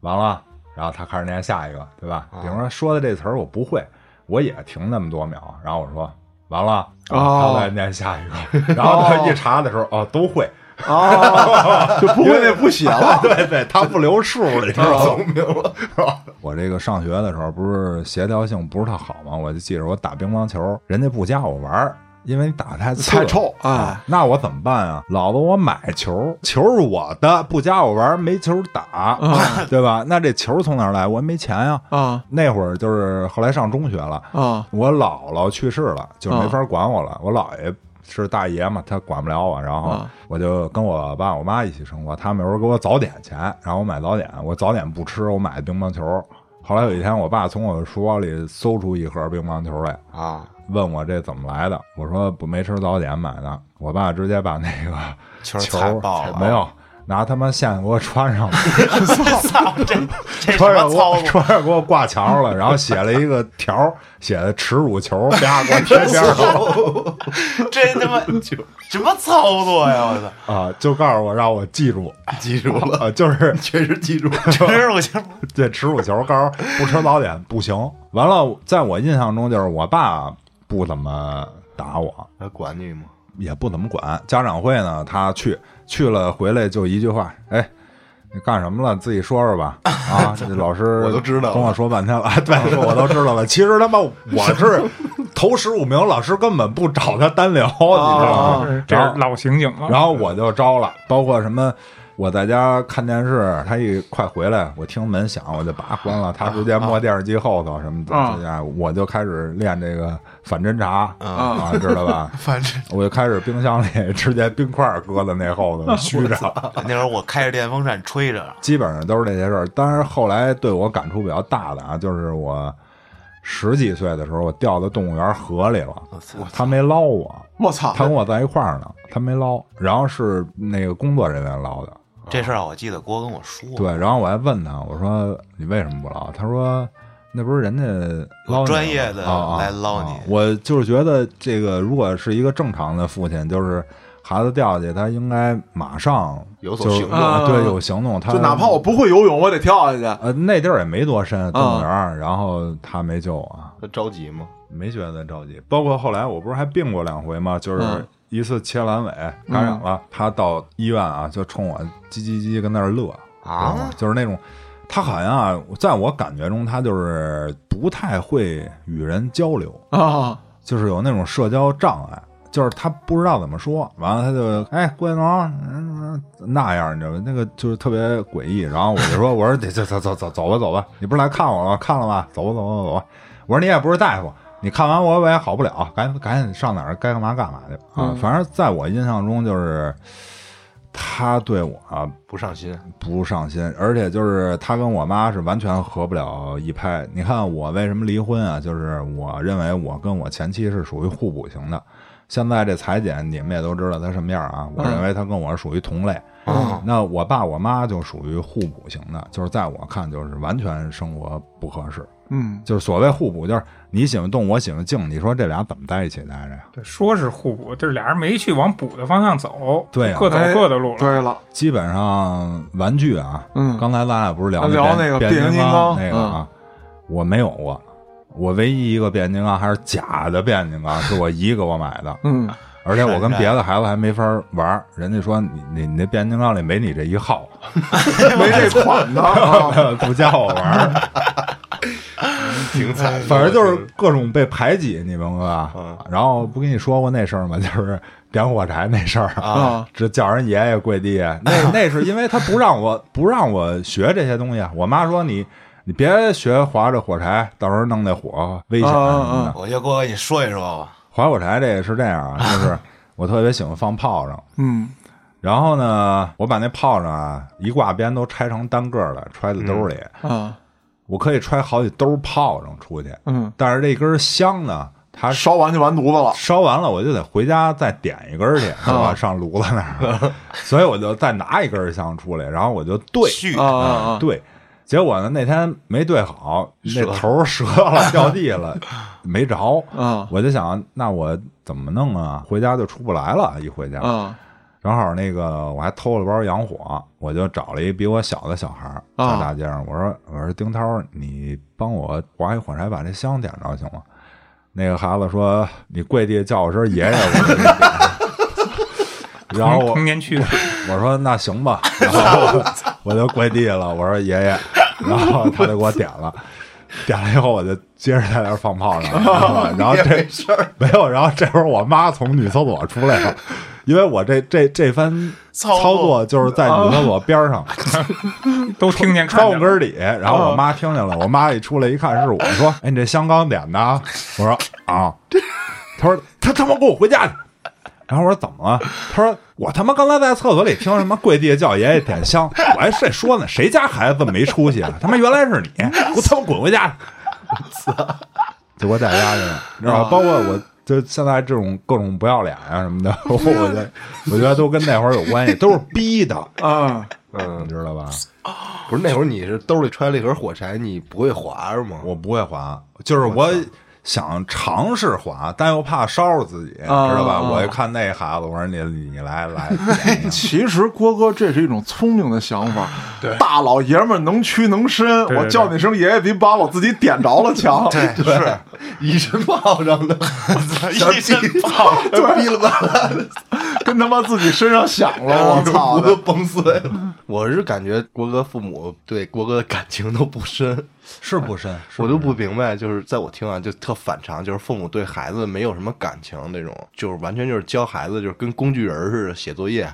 完了，然后他开始念下一个，对吧？比如说说的这词儿我不会，我也停那么多秒，然后我说完了，然后他再念下一个，然后他一查的时候，哦，都会。啊，就不会那不写了。对对，他不留数，你知道吗？聪明了，是吧？我这个上学的时候不是协调性不是特好吗？我就记着我打乒乓球，人家不加我玩儿，因为你打太次太臭哎啊。那我怎么办啊？老子我买球，球是我的，不加我玩没球打，对吧？那这球从哪儿来？我也没钱呀。啊那会儿就是后来上中学了，啊我姥姥去世了，就没法管我了。我姥爷是大爷嘛，他管不了我，然后啊我就跟我爸我妈一起生活。他们有时候给我早点钱，然后我买早点，我早点不吃，我买乒乓球。后来有一天，我爸从我书包里搜出一盒乒乓球来，啊，问我这怎么来的。我说不没吃早点买的。我爸直接把那个 球球踩爆了，没有。拿他妈线给我穿上了，操，这 这什穿上给我么操作？穿上给我挂墙上了，然后写了一个条儿，写的耻辱球，啪给我贴边上了。这他妈什么操作呀！我操，啊，就告诉我让我记住，记住了，啊，就是确实记住了。真是我就这耻辱球，告诉不吃早点不行。完了，在我印象中，就是我爸不怎么打我，他管你吗？也不怎么管。家长会呢，他去去了回来就一句话，哎。你干什么了？自己说说吧。啊，这老师 我都知道跟我说半天了。哎 对，说我都知道了。其实他妈我是头十五名，老师根本不找他单聊，你知道吗？这是老刑警了。然后我就招了，包括什么，我在家看电视，他一快回来，我听门响，我就把关了，他直接摸电视机后头什么的，啊这样我就开始练这个反侦查啊啊，知道吧？反侦我就开始冰箱里 直接冰块搁在那后头虚着，那会儿我开着电风扇吹着，基本上都是这些事儿。当然后来对我感触比较大的啊，就是我十几岁的时候，我掉到动物园河里了，他没捞我，我操！他跟我在一块儿呢，他没捞，然后是那个工作人员捞的。这事儿我记得郭跟我说，对，然后我还问他，我说你为什么不捞？他说那不是人家捞专业的来捞你啊我就是觉得这个如果是一个正常的父亲，就是孩子掉下去，他应该马上有所行动啊对，啊有行动。他就哪怕我不会游泳，我得跳下去。呃那地儿也没多深，动物园儿，然后他没救我，他着急吗？没觉得着急。包括后来我不是还病过两回吗？就是嗯一次切阑尾感染了，他到医院啊，就冲我叽叽叽跟那儿乐啊，就是那种。他好像啊，在我感觉中，他就是不太会与人交流，啊 就是有那种社交障碍，就是他不知道怎么说。完了，他就哎，郭建龙嗯那样，你知道吗？那个就是特别诡异。然后我就说，我说得走走走走走吧走吧，你不是来看我了吗？看了吧？走吧走吧走吧。我说你也不是大夫，你看完我我也好不了，赶紧赶紧上哪儿该干嘛干嘛去啊！反正在我印象中，就是他对我啊不上心，不上心，而且就是他跟我妈是完全合不了一拍。你看我为什么离婚啊？就是我认为我跟我前妻是属于互补型的。现在这裁剪你们也都知道他什么样啊？我认为他跟我是属于同类。嗯那我爸我妈就属于互补型的，就是在我看就是完全生活不合适。嗯就是所谓互补，就是你喜欢动，我喜欢静，你说这俩怎么在一起待着呀？对，说是互补，就是俩人没去往补的方向走，对啊各走哎各的路了。对了，基本上玩具啊，嗯刚才咱俩不是聊聊那那个变形变金金刚那个啊，我没有过，我唯一一个变形金刚还是假的变形金刚，是我姨给我买的，嗯而且我跟别的孩子还没法玩，人家说你你你那变形金刚里没你这一号，没这款的啊。不叫我玩儿，挺惨。反正就是各种被排挤，你明白吧嗯？然后不跟你说过那事儿吗？就是点火柴那事儿啊，这叫人爷爷跪地，那 那是因为他不让我不让我学这些东西。我妈说你你别学划着火柴，到时候弄那火危险什么的。我就郭跟你说一说吧。划火柴这个是这样啊，就是我特别喜欢放炮仗，嗯然后呢，我把那炮仗啊一挂边都拆成单个的，揣在兜里，啊我可以揣好几兜炮仗出去。嗯，但是这根香呢，它烧完就完犊子了。烧完了，我就得回家再点一根去，是吧？上炉子那儿，所以我就再拿一根香出来，然后我就对续啊！对。结果呢，那天没对好，那头折了，掉地了，没着。啊我就想，那我怎么弄啊？回家就出不来了，一回家。啊正好那个我还偷了包洋火，我就找了一比我小的小孩在大街上，我说我说丁涛，你帮我划一火柴把这香点着行吗？那个孩子说你跪地叫我声爷爷，我就给你点。然后我童年趣事，我说那行吧，然后 我就跪地了，我说爷爷，然后他就给我点了，点了以后我就接着在那儿放炮仗，然后这 没事儿，没有，然后这会儿我妈从女厕所出来了，因为我这这这番操作就是在女厕所边上 都听见。窗户根儿里，然后我妈听见了，我妈一出来一看是我说，哎，你这香刚点的啊？我说啊，她说他他妈给我回家去。然后我说怎么了？他说我他妈刚才在厕所里听什么跪地叫爷爷点香，我还谁说呢？谁家孩子这么没出息啊？他妈原来是你，给我他妈滚回家去！就给我带家去了，你知道吧？包括我就现在这种各种不要脸啊什么的，我觉得我觉得都跟那会儿有关系，都是逼的，啊，嗯你，知道吧？不是那会儿你是兜里揣了一盒火柴，你不会划是吗？我不会划，就是我想尝试滑，但又怕烧着自己，啊知道吧？啊我一看那孩子，我说你你来来，其实郭哥这是一种聪明的想法，大老爷们儿能屈能伸，对对我叫你声爷爷比把我自己点着了强。对，是。一身炮仗的，一身炮，就逼了吧啦的，跟他妈自己身上响了，我操骨的头崩碎了。我是感觉郭哥父母对郭哥的感情都不深，是不深，是我都不明白，就是在我听啊，就特反常，就是父母对孩子没有什么感情那种，就是完全就是教孩子，就是跟工具人似的，写作业、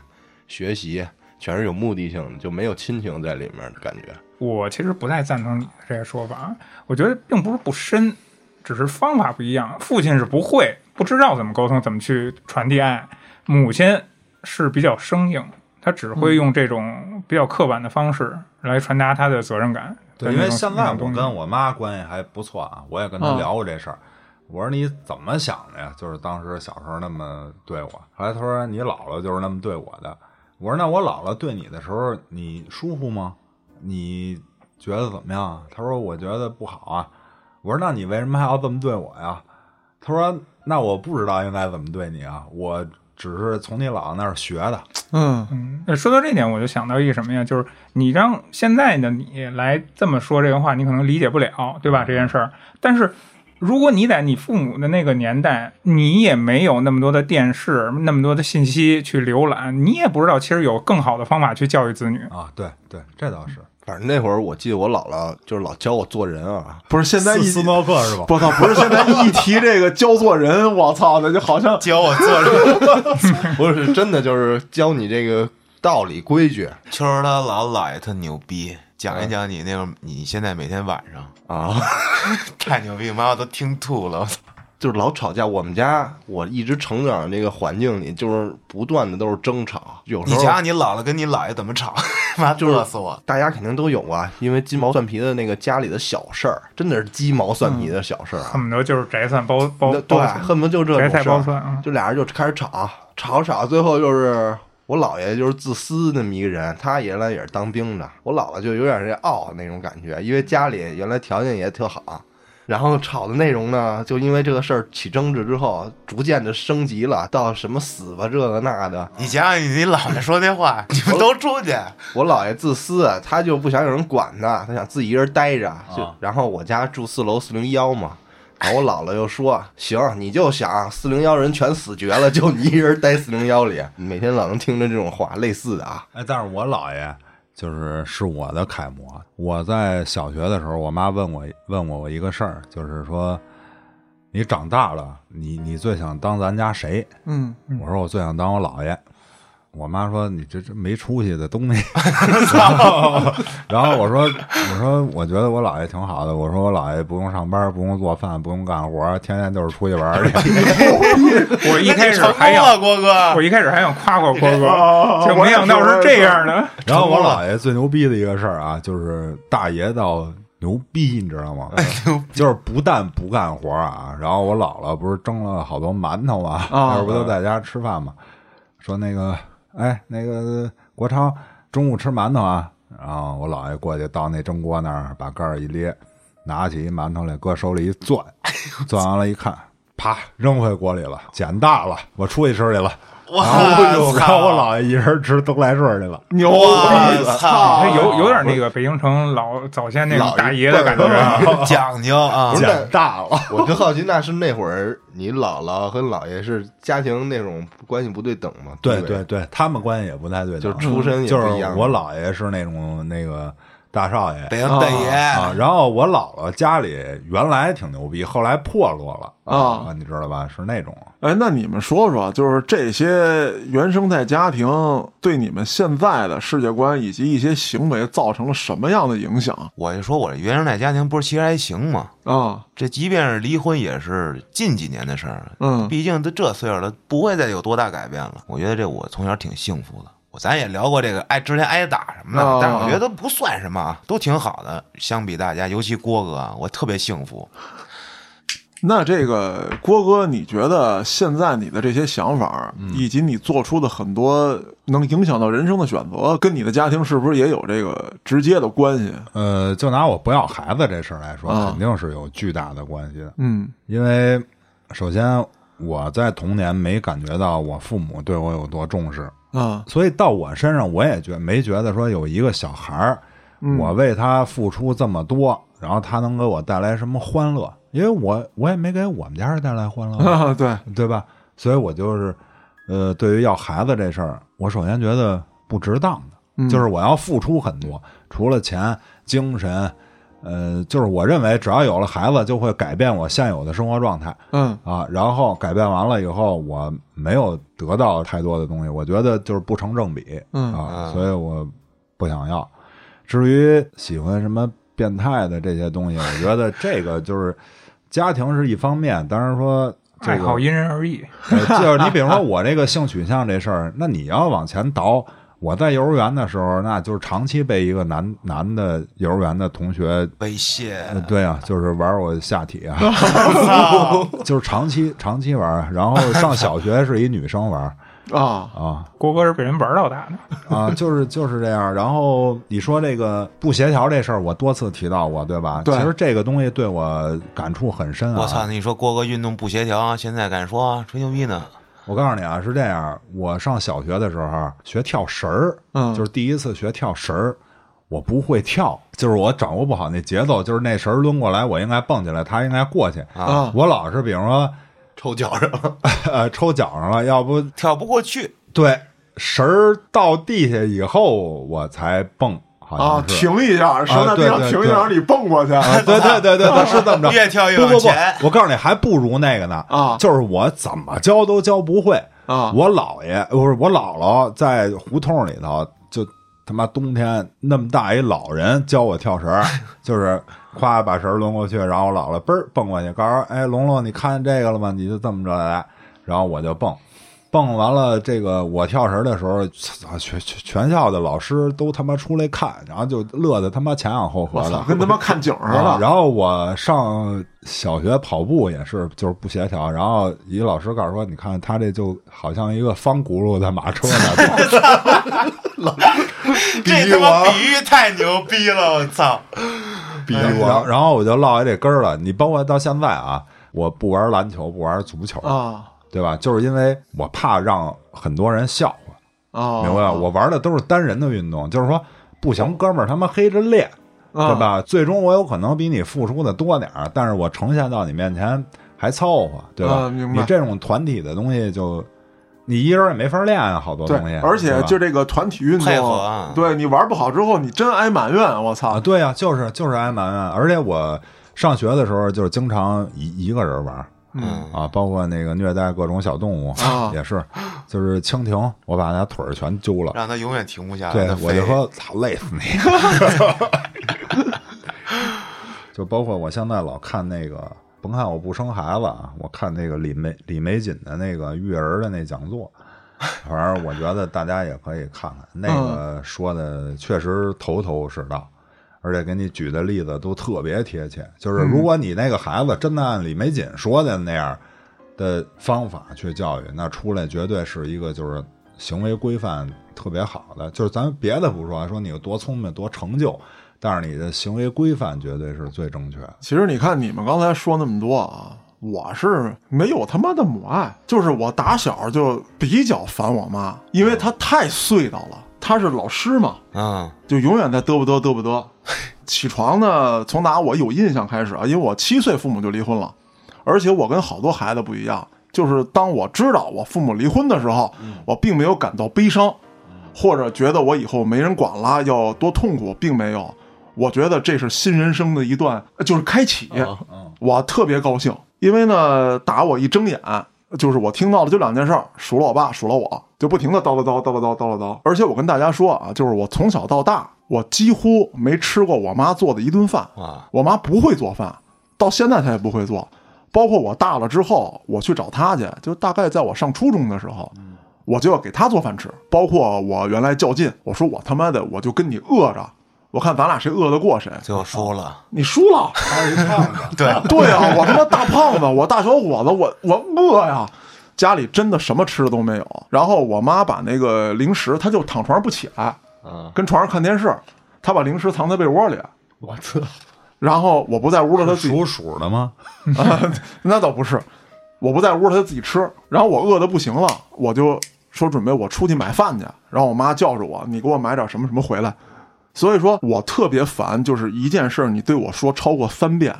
学习，全是有目的性的，就没有亲情在里面的感觉。我其实不太赞成你的这个说法，啊我觉得并不是不深，只是方法不一样。父亲是不会，不知道怎么沟通，怎么去传递爱；母亲是比较生硬，他只会用这种比较刻板的方式来传达他的责任感。对，因为现在我跟我妈关系还不错啊，我也跟她嗯聊过这事儿。我说你怎么想的呀？就是当时小时候那么对我，后来她说你姥姥就是那么对我的。我说那我姥姥对你的时候，你舒服吗？你觉得怎么样？她说我觉得不好啊。我说那你为什么还要这么对我呀？她说那我不知道应该怎么对你啊，我只是从你姥姥那儿学的。嗯嗯，呃说到这点，我就想到一个什么呀？就是你让现在的你来这么说这个话，你可能理解不了，对吧？这件事儿，但是如果你在你父母的那个年代，你也没有那么多的电视，那么多的信息去浏览，你也不知道其实有更好的方法去教育子女。啊，对对，这倒是。反正那会儿我记得我姥姥就是老教我做人啊，不是现在一斯斯诺克是吧？我操，不是现在一提这个教做人，我操的就好像教我做人。不是真的就是教你这个道理规矩秋儿他老姥爷特牛逼，讲一讲你那个你现在每天晚上啊，太牛逼，妈我都听吐了。我操就是老吵架。我们家我一直成长这个环境里，就是不断的都是争吵，有时候你讲讲你姥姥跟你姥爷怎么吵，妈就是乐死我。大家肯定都有啊，因为鸡毛蒜皮的那个家里的小事儿，真的是鸡毛蒜皮的小事儿啊。恨不得就是摘蒜包包那对，恨不得就这摘菜种事儿，包蒜啊。就俩人就开始吵，吵吵，最后就是我姥爷就是自私那么一个人，他原来也是当兵的，我姥姥就有点这傲那种感觉，因为家里原来条件也特好。然后吵的内容呢，就因为这个事儿起争执之后，逐渐的升级了，到什么死吧这个那的。你想想你你姥爷说那话，你们都出去。我姥爷自私，他就不想有人管他，他想自己一人待着。就、啊然后我家住四楼四零幺嘛，然后我姥姥又说：“行，你就想四零幺人全死绝了，就你一人待四零幺里。”每天老能听着这种话，类似的啊。哎，但是我姥爷就是是我的楷模。我在小学的时候，我妈问我问我一个事儿，就是说你长大了，你你最想当咱家谁？嗯我说我最想当我姥爷。我妈说你这这没出息的东西。然后然后我说我说我觉得我姥爷挺好的。我说我姥爷不用上班，不用做饭，不用干活，天天就是出去玩去。我一开始成还想，郭哥我。一开始还想夸夸郭哦哥，就没想到是这样的。然后我姥爷最牛逼的一个事儿啊，就是大爷到牛逼，你知道吗？就是不但不干活啊，然后我姥姥不是蒸了好多馒头嘛，啊那不都在家吃饭嘛？说那个，哎，那个国超中午吃馒头啊。然后我姥爷过去到那蒸锅那儿，把盖儿一咧，拿起一馒头来，搁手里一攥，攥完了，一看，啪扔回锅里了，捡大了，我出去吃去了。哇然后操我姥爷一人吃东来顺去了。牛哇逼！操它有有点那个北京城老早先那种大爷的感觉啊。讲究啊不！是长大了，我就好奇，那是那会儿你姥姥和姥爷是家庭那种关系不对等吗？对对对，他们关系也不太对等，就是出身也就是不一样。我姥爷是那种那个大少爷北京大爷啊，然后我姥姥家里原来挺牛逼，后来破落了啊你知道吧？是那种哎，那你们说说，就是这些原生态家庭对你们现在的世界观以及一些行为造成了什么样的影响我就说我这原生态家庭不是其实还行吗？啊？这即便是离婚，也是近几年的事儿。嗯毕竟都这岁数了，不会再有多大改变了。我觉得这我从小挺幸福的。我咱也聊过这个挨之前挨打什么的，啊但是我觉得都不算什么啊，都挺好的。相比大家，尤其郭哥啊，我特别幸福。那这个郭哥，你觉得现在你的这些想法，以及你做出的很多能影响到人生的选择，跟你的家庭是不是也有这个直接的关系？呃，就拿我不要孩子这事儿来说，啊肯定是有巨大的关系的。嗯因为首先我在童年没感觉到我父母对我有多重视，啊所以到我身上我也觉没觉得说有一个小孩儿，我为他付出这么多，然后他能给我带来什么欢乐？因为我我也没给我们家人带来欢乐，啊，对，对吧？所以我就是，呃，对于要孩子这事儿，我首先觉得不值当的，嗯就是我要付出很多，除了钱、精神，呃，就是我认为只要有了孩子，就会改变我现有的生活状态嗯啊。然后改变完了以后，我没有得到太多的东西，我觉得就是不成正比嗯啊，嗯所以我不想要。至于喜欢什么变态的这些东西，我觉得这个就是家庭是一方面，当然说这个爱好因人而异，呃就是你比如说我这个性取向这事儿，那你要往前倒，我在幼儿园的时候，那就是长期被一个男男的幼儿园的同学，猥亵，呃，对啊，就是玩我下体啊，就是长期长期玩，然后上小学是一女生玩 啊啊郭哥是被人玩到大的。啊，就是就是这样。然后你说这个不协调这事儿，我多次提到过，对吧？对其实这个东西对我感触很深啊。我操！你说郭哥运动不协调，现在敢说啊吹牛逼呢？我告诉你啊，是这样，我上小学的时候学跳绳儿，嗯就是第一次学跳绳儿，我不会跳，就是我掌握不好那节奏，就是那绳儿抡过来，我应该蹦起来，他应该过去。啊我老是比如说，抽脚上了，呃，抽脚上了，要不跳不过去，对绳儿到地下以后我才蹦，好啊，像是。停一下，绳在地上对对停一下，让你蹦过去啊，对对对对对，是这么着。越跳越不不不往前。，我告诉你，还不如那个呢啊就是我怎么教都教不会啊我姥爷不是我姥姥在胡同里头，就他妈冬天那么大一老人教我跳绳，就是夸把绳抡过去，然后我姥姥嘣儿蹦过去，告诉哎龙龙，你看见这个了吗？你就这么着来，然后我就蹦。蹦完了，这个我跳绳的时候，全全全校的老师都他妈出来看，然后就乐得他妈前仰后合的，，跟他妈看景似啊，的。然后我上小学跑步也是，就是不协调。然后一个老师告诉说：“你看他这就好像一个方轱辘的马车呢。这他妈比喻太牛逼了！我操！比喻我然后我就落下这根儿了。你包括到现在啊，我不玩篮球，不玩足球，啊对吧？就是因为我怕让很多人笑话，啊，明白吧？我玩的都是单人的运动，就是说不行，哥们儿他妈黑着练。啊对？吧？最终我有可能比你付出的多点儿，但是我呈现到你面前还凑合，对吧？你这种团体的东西就，你一人也没法练啊，好多东西。，而且就这个团体运动，配合啊对你玩不好之后，你真挨埋怨，我啊，操！对呀、就是就是挨埋怨，而且我上学的时候就是经常一一个人玩。嗯，啊，包括那个虐待各种小动物啊 也是，就是蜻蜓，我把它腿儿全揪了，让它永远停不下来。对我就说操，累死你！就包括我现在老看那个，甭看我不生孩子啊，我看那个李梅李玫瑾的那个育儿的那讲座，反正我觉得大家也可以看看，那个说的确实头头是道。而且给你举的例子都特别贴切，就是如果你那个孩子真的按李玫瑾说的那样的方法去教育，那出来绝对是一个就是行为规范特别好的。就是咱别的不说，说你有多聪明多成就，但是你的行为规范绝对是最正确的。其实你看你们刚才说那么多啊，我是没有他妈的母爱，就是我打小就比较烦我妈，因为她太碎叨了。她是老师嘛，啊就永远在嘚不嘚嘚不嘚。起床呢，从打我有印象开始啊，因为我七岁父母就离婚了，而且我跟好多孩子不一样，就是当我知道我父母离婚的时候，我并没有感到悲伤，或者觉得我以后没人管了要多痛苦，并没有。我觉得这是新人生的一段，就是开启。我特别高兴，因为呢，打我一睁眼，就是我听到的就两件事儿：数落我爸，数落我，就不停的叨叨叨叨叨叨叨叨叨。而且我跟大家说啊，就是我从小到大，我几乎没吃过我妈做的一顿饭。啊，我妈不会做饭，到现在她也不会做。包括我大了之后，我去找她去，就大概在我上初中的时候，我就要给她做饭吃。包括我原来较劲，我说我他妈的我就跟你饿着，我看咱俩谁饿得过谁。最后输了，你输了，他是一胖子，对，对啊，我他妈大胖子，我大小伙子，我我饿呀。家里真的什么吃的都没有。然后我妈把那个零食，她就躺床上不起来，嗯，跟床上看电视，她把零食藏在被窝里。我操，然后我不在屋了，她自己属鼠的吗？啊，那倒不是，我不在屋，她自己吃。然后我饿的不行了，我就说准备我出去买饭去。然后我妈叫着我，你给我买点什么什么回来。所以说我特别烦，就是一件事儿你对我说超过三遍，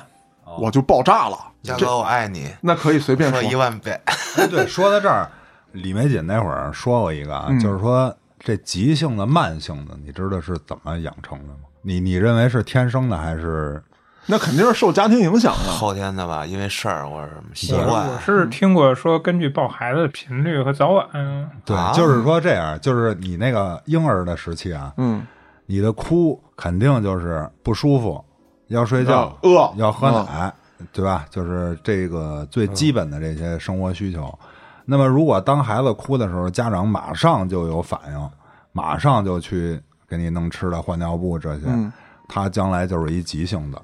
我就爆炸了。这嘉哥我爱你，那可以随便说一，万遍，哎，对，说到这儿，李玫瑾那会儿说过一个啊，嗯。就是说这急性的、慢性的，你知道是怎么养成的吗？你你认为是天生的还是？那肯定是受家庭影响的。后天的吧，因为事儿或者什么习惯。我，是听过说，根据抱孩子的频率和早晚，对，啊。就是说这样，就是你那个婴儿的时期啊，嗯，你的哭肯定就是不舒服，要睡觉，饿要喝奶，对吧？就是这个最基本的这些生活需求。那么，如果当孩子哭的时候，家长马上就有反应，马上就去给你弄吃的、换尿布这些，嗯他将来就是一急性的。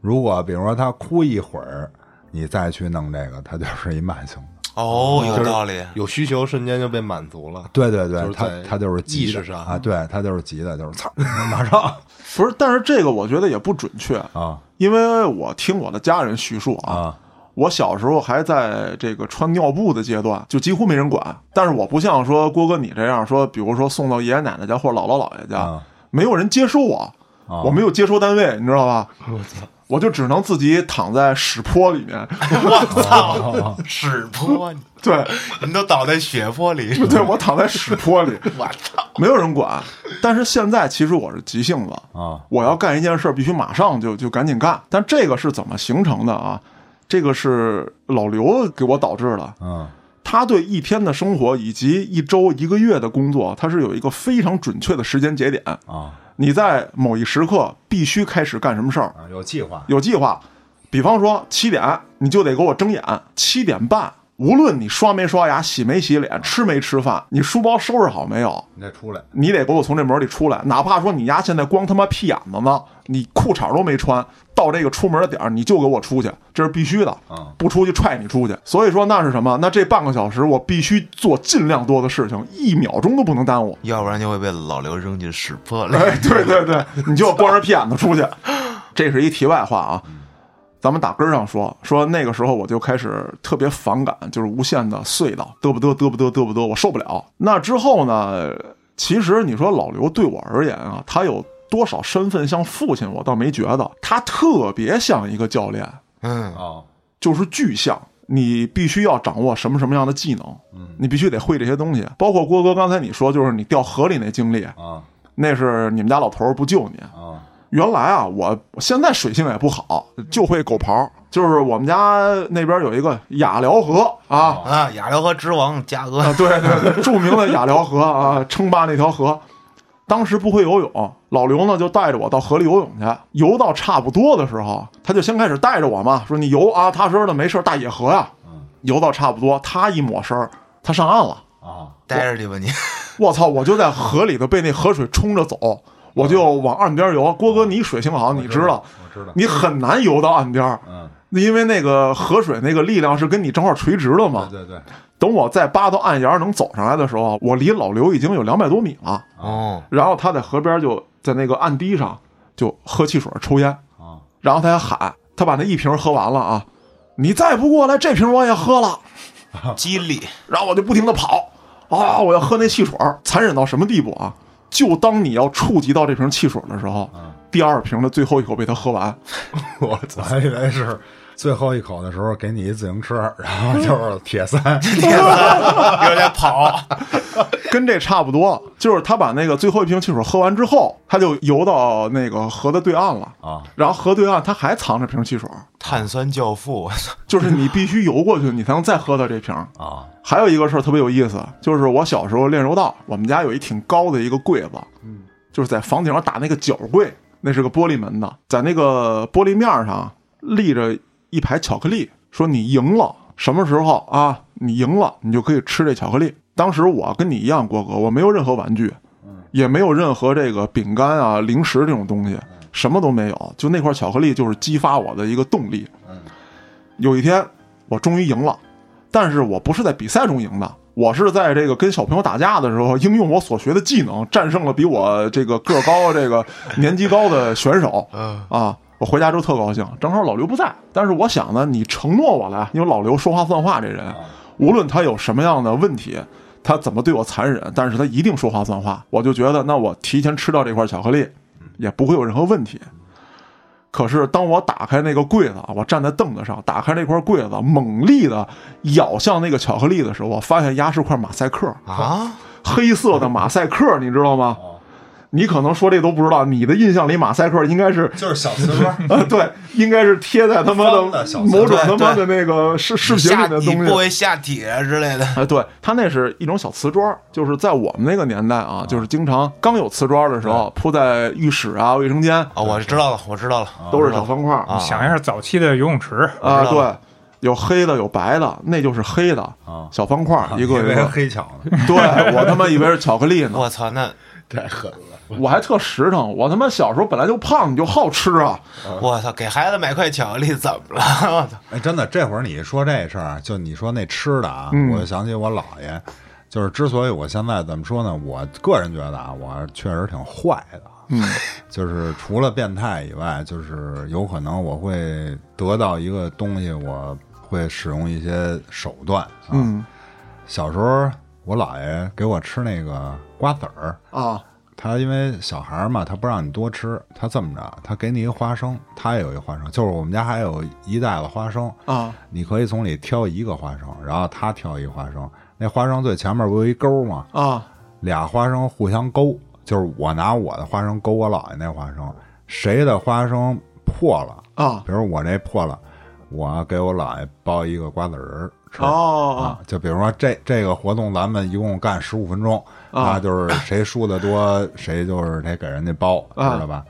如果比如说他哭一会儿，你再去弄这个，他就是一慢性的。哦，有道理，有需求瞬间就被满足了。对对对，他就是在他就是急的意识上啊，对他就是急的，就是操，马上不是，但是这个我觉得也不准确，啊因为我听我的家人叙述啊，啊我小时候还在这个穿尿布的阶段，就几乎没人管。但是我不像说郭哥你这样说，比如说送到爷爷奶奶家或者姥姥姥爷家，啊没有人接收我，啊！我没有接收单位，你知道吧？我操，我就只能自己躺在屎坡里面。我操，屎坡，对，你都倒在血泊里，对我躺在屎坡里，我操，没有人管。但是现在其实我是急性子，啊我要干一件事，必须马上就就赶紧干。但这个是怎么形成的啊？这个是老刘给我导致的。嗯他对一天的生活以及一周、一个月的工作，他是有一个非常准确的时间节点。啊你在某一时刻必须开始干什么事儿，啊，有计划有计划。比方说七点，你就得给我睁眼；七点半，无论你刷没刷牙、洗没洗脸、吃没吃饭，你书包收拾好没有，你得出来你得给我从这门里出来。哪怕说你丫现在光他妈屁眼子呢，你裤衩都没穿，到这个出门的点儿你就给我出去，这是必须的。嗯不出去踹你出去。所以说那是什么？那这半个小时我必须做尽量多的事情，一秒钟都不能耽误。要不然就会被老刘扔进屎坡里。哎，对对对，你就光着屁眼子出去。这是一题外话啊，咱们打根儿上说，说那个时候我就开始特别反感，就是无限的隧道，嘚不嘚嘚不嘚嘚不嘚，我受不了。那之后呢，其实你说老刘对我而言啊，他有多少身份像父亲，我倒没觉得，他特别像一个教练，嗯，啊就是巨像。你必须要掌握什么什么样的技能，嗯。你必须得会这些东西。包括郭哥刚才你说，就是你掉河里那经历，啊。那是你们家老头儿不救你。啊原来啊，我现在水性也不好，就会狗刨。就是我们家那边有一个雅辽河啊，啊，雅辽河之王嘉哥啊，对对对，著名的雅辽河啊，称霸那条河。当时不会游泳，老刘呢就带着我到河里游泳去。游到差不多的时候，他就先开始带着我嘛，说你游啊，踏实的，没事大野河呀、游到差不多，他一抹身儿，他上岸了。啊待着去吧你。我操！我就在河里头被那河水冲着走，我就往岸边游。郭哥，你水性好，你知道，我知道你很难游到岸边儿，嗯因为那个河水那个力量是跟你正好垂直的嘛。对对对等我再扒到岸沿儿能走上来的时候，我离老刘已经有两百多米了。哦，然后他在河边就在那个岸堤上就喝汽水抽烟，啊然后他还喊，他把那一瓶喝完了啊，你再不过来，这瓶我也喝了。激励，然后我就不停的跑啊，我要喝那汽水儿，残忍到什么地步啊？就当你要触及到这瓶汽水的时候，第二瓶的最后一口被他喝完，我还以为是最后一口的时候给你一自行车，然后就是铁三，有点跑，跟这差不多。就是他把那个最后一瓶汽水喝完之后，他就游到那个河的对岸了啊。然后河对岸他还藏着瓶汽水，碳酸教父，我操，就是你必须游过去，你才能再喝到这瓶。啊还有一个事儿特别有意思，就是我小时候练柔道，我们家有一挺高的一个柜子，嗯，就是在房顶上打那个角柜，那是个玻璃门的，在那个玻璃面上立着一排巧克力，说你赢了，什么时候啊？你赢了，你就可以吃这巧克力。当时我跟你一样，郭哥，我没有任何玩具，也没有任何这个饼干啊、零食这种东西，什么都没有，就那块巧克力就是激发我的一个动力。有一天，我终于赢了。但是我不是在比赛中赢的，我是在这个跟小朋友打架的时候，应用我所学的技能，战胜了比我这个个儿高、这个年纪高的选手。嗯啊，我回家之后特高兴，正好老刘不在。但是我想呢，你承诺我了，因为老刘说话算话，这人无论他有什么样的问题，他怎么对我残忍，但是他一定说话算话。我就觉得，那我提前吃到这块巧克力，也不会有任何问题。可是当我打开那个柜子，我站在凳子上，打开那块柜子，猛力的咬向那个巧克力的时候，我发现压是块马赛克，啊，黑色的马赛克，你知道吗？你可能说这都不知道，你的印象里马赛克应该是就是小瓷砖，呃，对，应该是贴在他妈的某种他妈的那个视视频下里的东西。体不为下体啊之类的，哎，对，它那是一种小瓷砖，就是在我们那个年代啊，就是经常刚有瓷砖的时候，铺在浴室啊、卫生间，啊，我知道了，我知道了，都是小方块想一下早期的游泳池，啊，对，有黑的有白的，那就是黑的啊。小方块儿，一个以为是一个。黑巧呢，对我他妈以为是巧克力呢，我操，那太狠了。我还特实诚。我他妈小时候本来就胖，你就好吃啊。我操，给孩子买块巧克力怎么了？我操，哎，真的，这会儿你说这事儿，就你说那吃的啊，嗯我就想起我姥爷。就是之所以我现在怎么说呢？我个人觉得啊，我确实挺坏的。嗯，就是除了变态以外，就是有可能我会得到一个东西，我会使用一些手段啊。嗯小时候我姥爷给我吃那个瓜子儿，啊他因为小孩儿嘛，他不让你多吃，他这么着，他给你一个花生，他也有一个花生，就是我们家还有一袋子花生，啊你可以从里挑一个花生，然后他挑一个花生，那花生最前面不有一钩吗？啊俩花生互相勾，就是我拿我的花生勾我姥爷那花生，谁的花生破了，啊比如我这破了，我给我姥爷包一个瓜子仁儿吃。哦啊，就比如说这这个活动，咱们一共干十五分钟，啊那就是谁输的多，谁就是得给人家包，知啊道吧？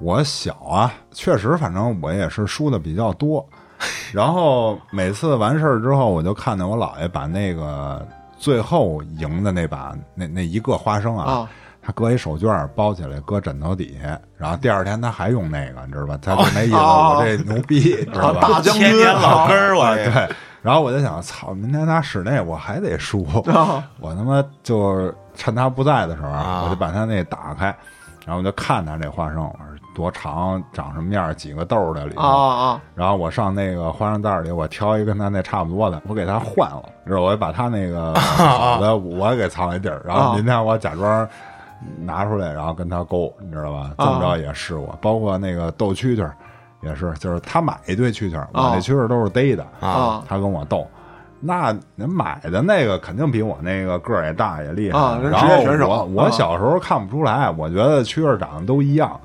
我小啊，确实，反正我也是输的比较多。然后每次完事儿之后，我就看见我姥爷把那个最后赢的那把那那一个花生啊，啊他搁一手绢儿包起来，搁枕头底下，然后第二天他还用那个，你知道吧？他就没意思，哦我这牛逼，知道吧？大将军老根儿，我然后我就想，操，明天他室内我还得输，啊我他妈就趁他不在的时候，啊我就把他那打开，然后我就看他这花生，我说多长，长什么样，几个豆儿在里头。啊啊然后我上那个花生袋里，我挑一个跟他那差不多的，我给他换了，知道我就把他那个好的我给藏一地儿，然后明天我假装拿出来，然后跟他勾，你知道吧？这么着也试过，包括那个斗蛐蛐儿也是，就是他买一堆蛐蛐儿，我那蛐蛐儿都是逮的，啊他跟我斗。那您买的那个肯定比我那个个儿也大也厉害。啊人然后职业选手我小时候看不出来，我觉得蛐儿长得都一样，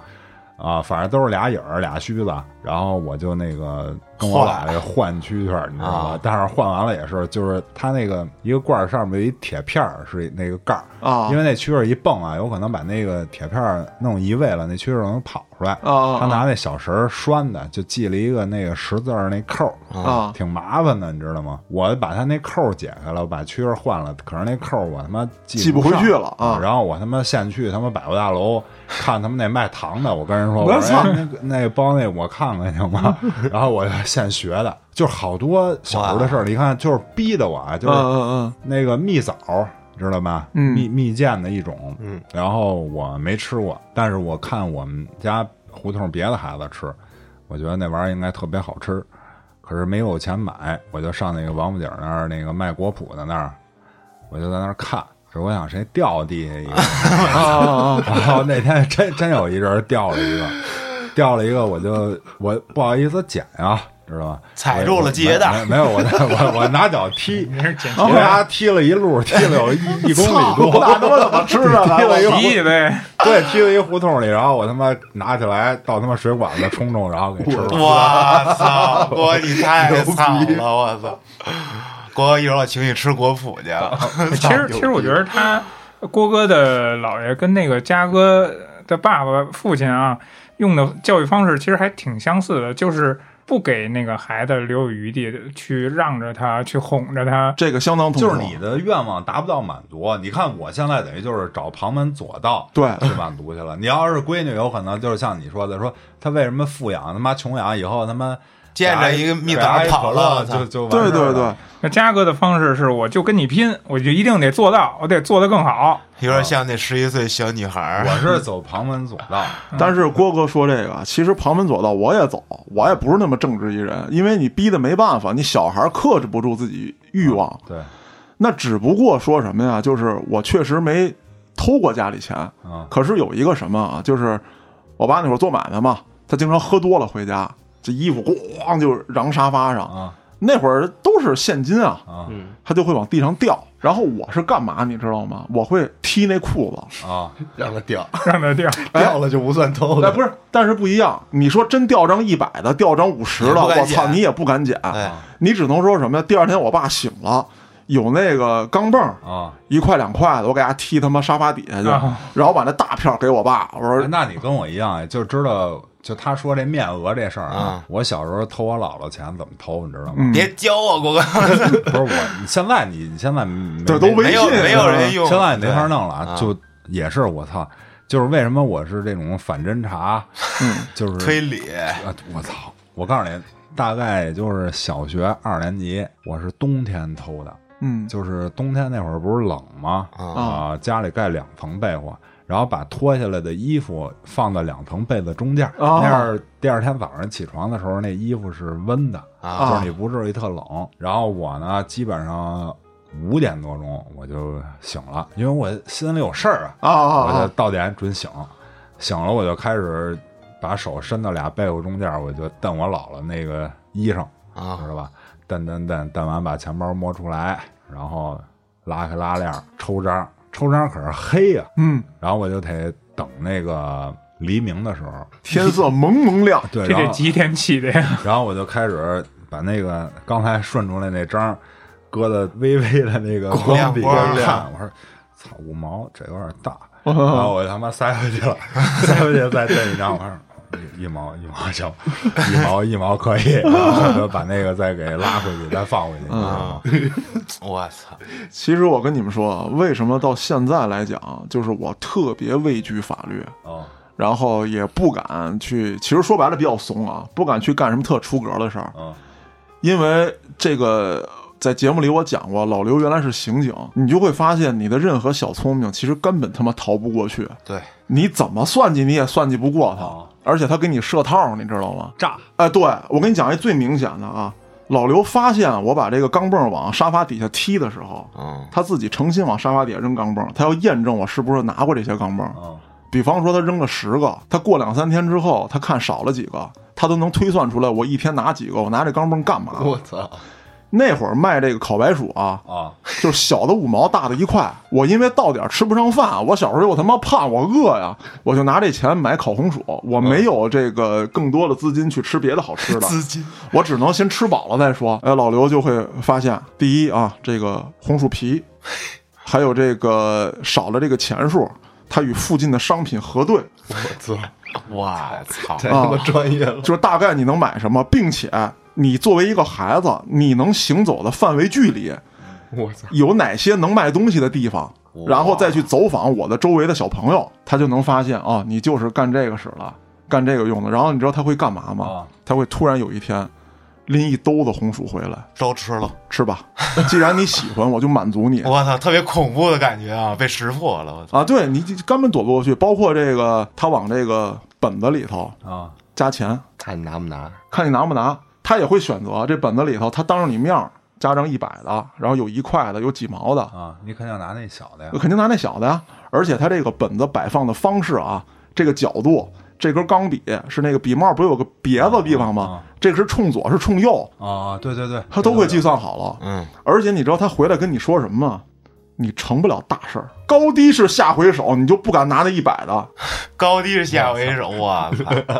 啊，反正都是俩影儿俩须子，然后我就那个跟我俩这换蛐蛐儿，你知道吧啊？但是换完了也是，就是它那个一个罐儿上面有一铁片儿是那个盖儿，啊因为那蛐儿一蹦啊，有可能把那个铁片儿弄移位了，那蛐儿能跑出来。啊他拿那小绳儿拴的，就系了一个那个十字儿那扣儿，啊挺麻烦的，你知道吗？我把他那扣儿解开了，我把蛐儿换了，可是那扣儿我他妈系不回去了啊然后我他妈现去他妈百货大楼看他们那卖糖的，我跟人说，我操哎那个那包那我看看行吗？然后我就现学的，就是好多小时候的事儿，你看就是逼的我啊，就嗯是嗯那个蜜枣，知道吧？嗯蜜蜜饯的一种。嗯，然后我没吃过，但是我看我们家胡同别的孩子吃，我觉得那玩意儿应该特别好吃。可是没有钱买，我就上那个王府井那儿那个卖果脯的那儿，我就在那儿看。这我想谁掉地下一个 然后那天真真有一人掉了一个，掉了一个，我就我不好意思捡啊，知道吧？踩住了我系鞋带没没有我 我我拿脚踢，我给他踢了一路，踢了有一一公里多，我他妈怎么吃的？踢了一对，踢了一胡同里，然后我他妈拿起来到他妈水管子冲冲，然后给吃了。我操，我你太惨了，我操！郭哥一会儿我请你吃果脯去。其实其实我觉得他郭哥的姥爷跟那个嘉哥的爸爸父亲啊，用的教育方式其实还挺相似的，就是不给那个孩子留有余地，去让着他，去哄着他。这个相当。就是你的愿望达不到满足，你看我现在等于就是找旁门左道对去满足去了。你要是闺女，有可能就是像你说的，说他为什么富养他妈穷养，以后他妈见着一个蜜枣可乐了，就就完对事儿了对对，那嘉哥的方式是，我就跟你拼，我就一定得做到，我得做得更好。有点像那十一岁小女孩儿。我是走旁门左道，但是郭哥说这个，其实旁门左道我也走，我也不是那么正直一人，因为你逼的没办法，你小孩克制不住自己欲望，对，那只不过说什么呀？就是我确实没偷过家里钱，嗯可是有一个什么啊，就是我爸那会儿做买卖嘛，他经常喝多了回家，这衣服咣就扔沙发上，啊那会儿都是现金啊，嗯他就会往地上掉。然后我是干嘛，你知道吗？我会踢那裤子。啊 让它掉，让它掉，掉了就不算偷哎，不是，但是不一样。你说真掉张一百的，掉张五十的，我操，你也不敢捡，哎，你只能说什么呀？第二天我爸醒了，有那个钢镚儿，啊！一块两块的，我给他踢他妈沙发底下去，啊然后把那大票给我爸，我说哎那你跟我一样，就知道，就他说这面额这事儿啊啊，我小时候偷我姥姥钱怎么偷，你知道吗？嗯别教我，郭哥，不是我，你现在你你现在没对都微没有信没有人用，现在你没法弄了就也是我操，就是为什么我是这种反侦查，嗯，就是推理，啊，我操！我告诉你，大概也就是小学二年级，我是冬天偷的，嗯就是冬天那会儿不是冷吗？啊啊，家里盖两层被窝，然后把脱下来的衣服放在两层被子中间，哦那样第二天早上起床的时候，那衣服是温的，啊就是你不至于特冷。然后我呢，基本上五点多钟我就醒了，因为我心里有事儿啊，我就啊！到点准醒，醒了我就开始把手伸到俩被子中间，我就蹬我姥姥那个衣裳，啊知道吧？蹬蹬蹬蹬完，把钱包摸出来，然后拉开拉链，抽张，抽张可是黑呀、嗯，然后我就得等那个黎明的时候，天色蒙蒙亮，对，这得几点起的呀？然后我就开始把那个刚才顺出来那张搁在微微的那个光亮光看，我说操五毛这有点大，然后我他妈塞回去了，塞回去再蹬一张，我说。一一毛一毛行，一毛一毛可以，然 后把那个再给拉回去，再放回去。啊！我操，其实我跟你们说啊，为什么到现在来讲，就是我特别畏惧法律，哦，然后也不敢去，其实说白了比较怂啊，不敢去干什么特出格的事儿，嗯因为这个在节目里我讲过，老刘原来是刑警，你就会发现你的任何小聪明，其实根本他妈逃不过去，对，你怎么算计你也算计不过他哦，而且他给你设套，你知道吗？炸哎，对我跟你讲一最明显的啊，老刘发现我把这个钢镚往沙发底下踢的时候，嗯他自己诚心往沙发底下扔钢镚，他要验证我是不是拿过这些钢镚。嗯比方说他扔了十个，他过两三天之后，他看少了几个，他都能推算出来我一天拿几个，我拿这钢镚干嘛？我操！那会儿卖这个烤白薯啊，啊就是小的五毛，大的一块。我因为到点儿吃不上饭，我小时候又他妈胖，我饿呀，我就拿这钱买烤红薯。我没有这个更多的资金去吃别的好吃的，资金我只能先吃饱了再说。哎，老刘就会发现，第一啊，这个红薯皮，还有这个少了这个钱数，他与附近的商品核对，我操！我操，太他妈专业了！就是大概你能买什么，并且你作为一个孩子，你能行走的范围距离我操！有哪些能卖东西的地方，然后再去走访我的周围的小朋友，他就能发现啊，你就是干这个使了，干这个用的。然后你知道他会干嘛吗啊？他会突然有一天拎一兜子红薯回来，都吃了，吃吧，既然你喜欢，我就满足你。我操，特别恐怖的感觉啊，被识破了，我操，啊，对你根本躲不过去。包括这个，他往这个本子里头啊加钱，看你拿不拿？看你拿不拿。他也会选择这本子里头，他当着你面儿加张一百的，然后有一块的，有几毛的，啊，你肯定拿那小的呀。肯定拿那小的呀。而且他这个本子摆放的方式啊，这个角度，这根钢笔是那个笔帽不是有个别的地方吗啊？这个是冲左是冲右，啊，对对对，他都会计算好了。嗯，而且你知道他回来跟你说什么吗？你成不了大事儿，高低是下回手，你就不敢拿那一百的。高低是下回手啊！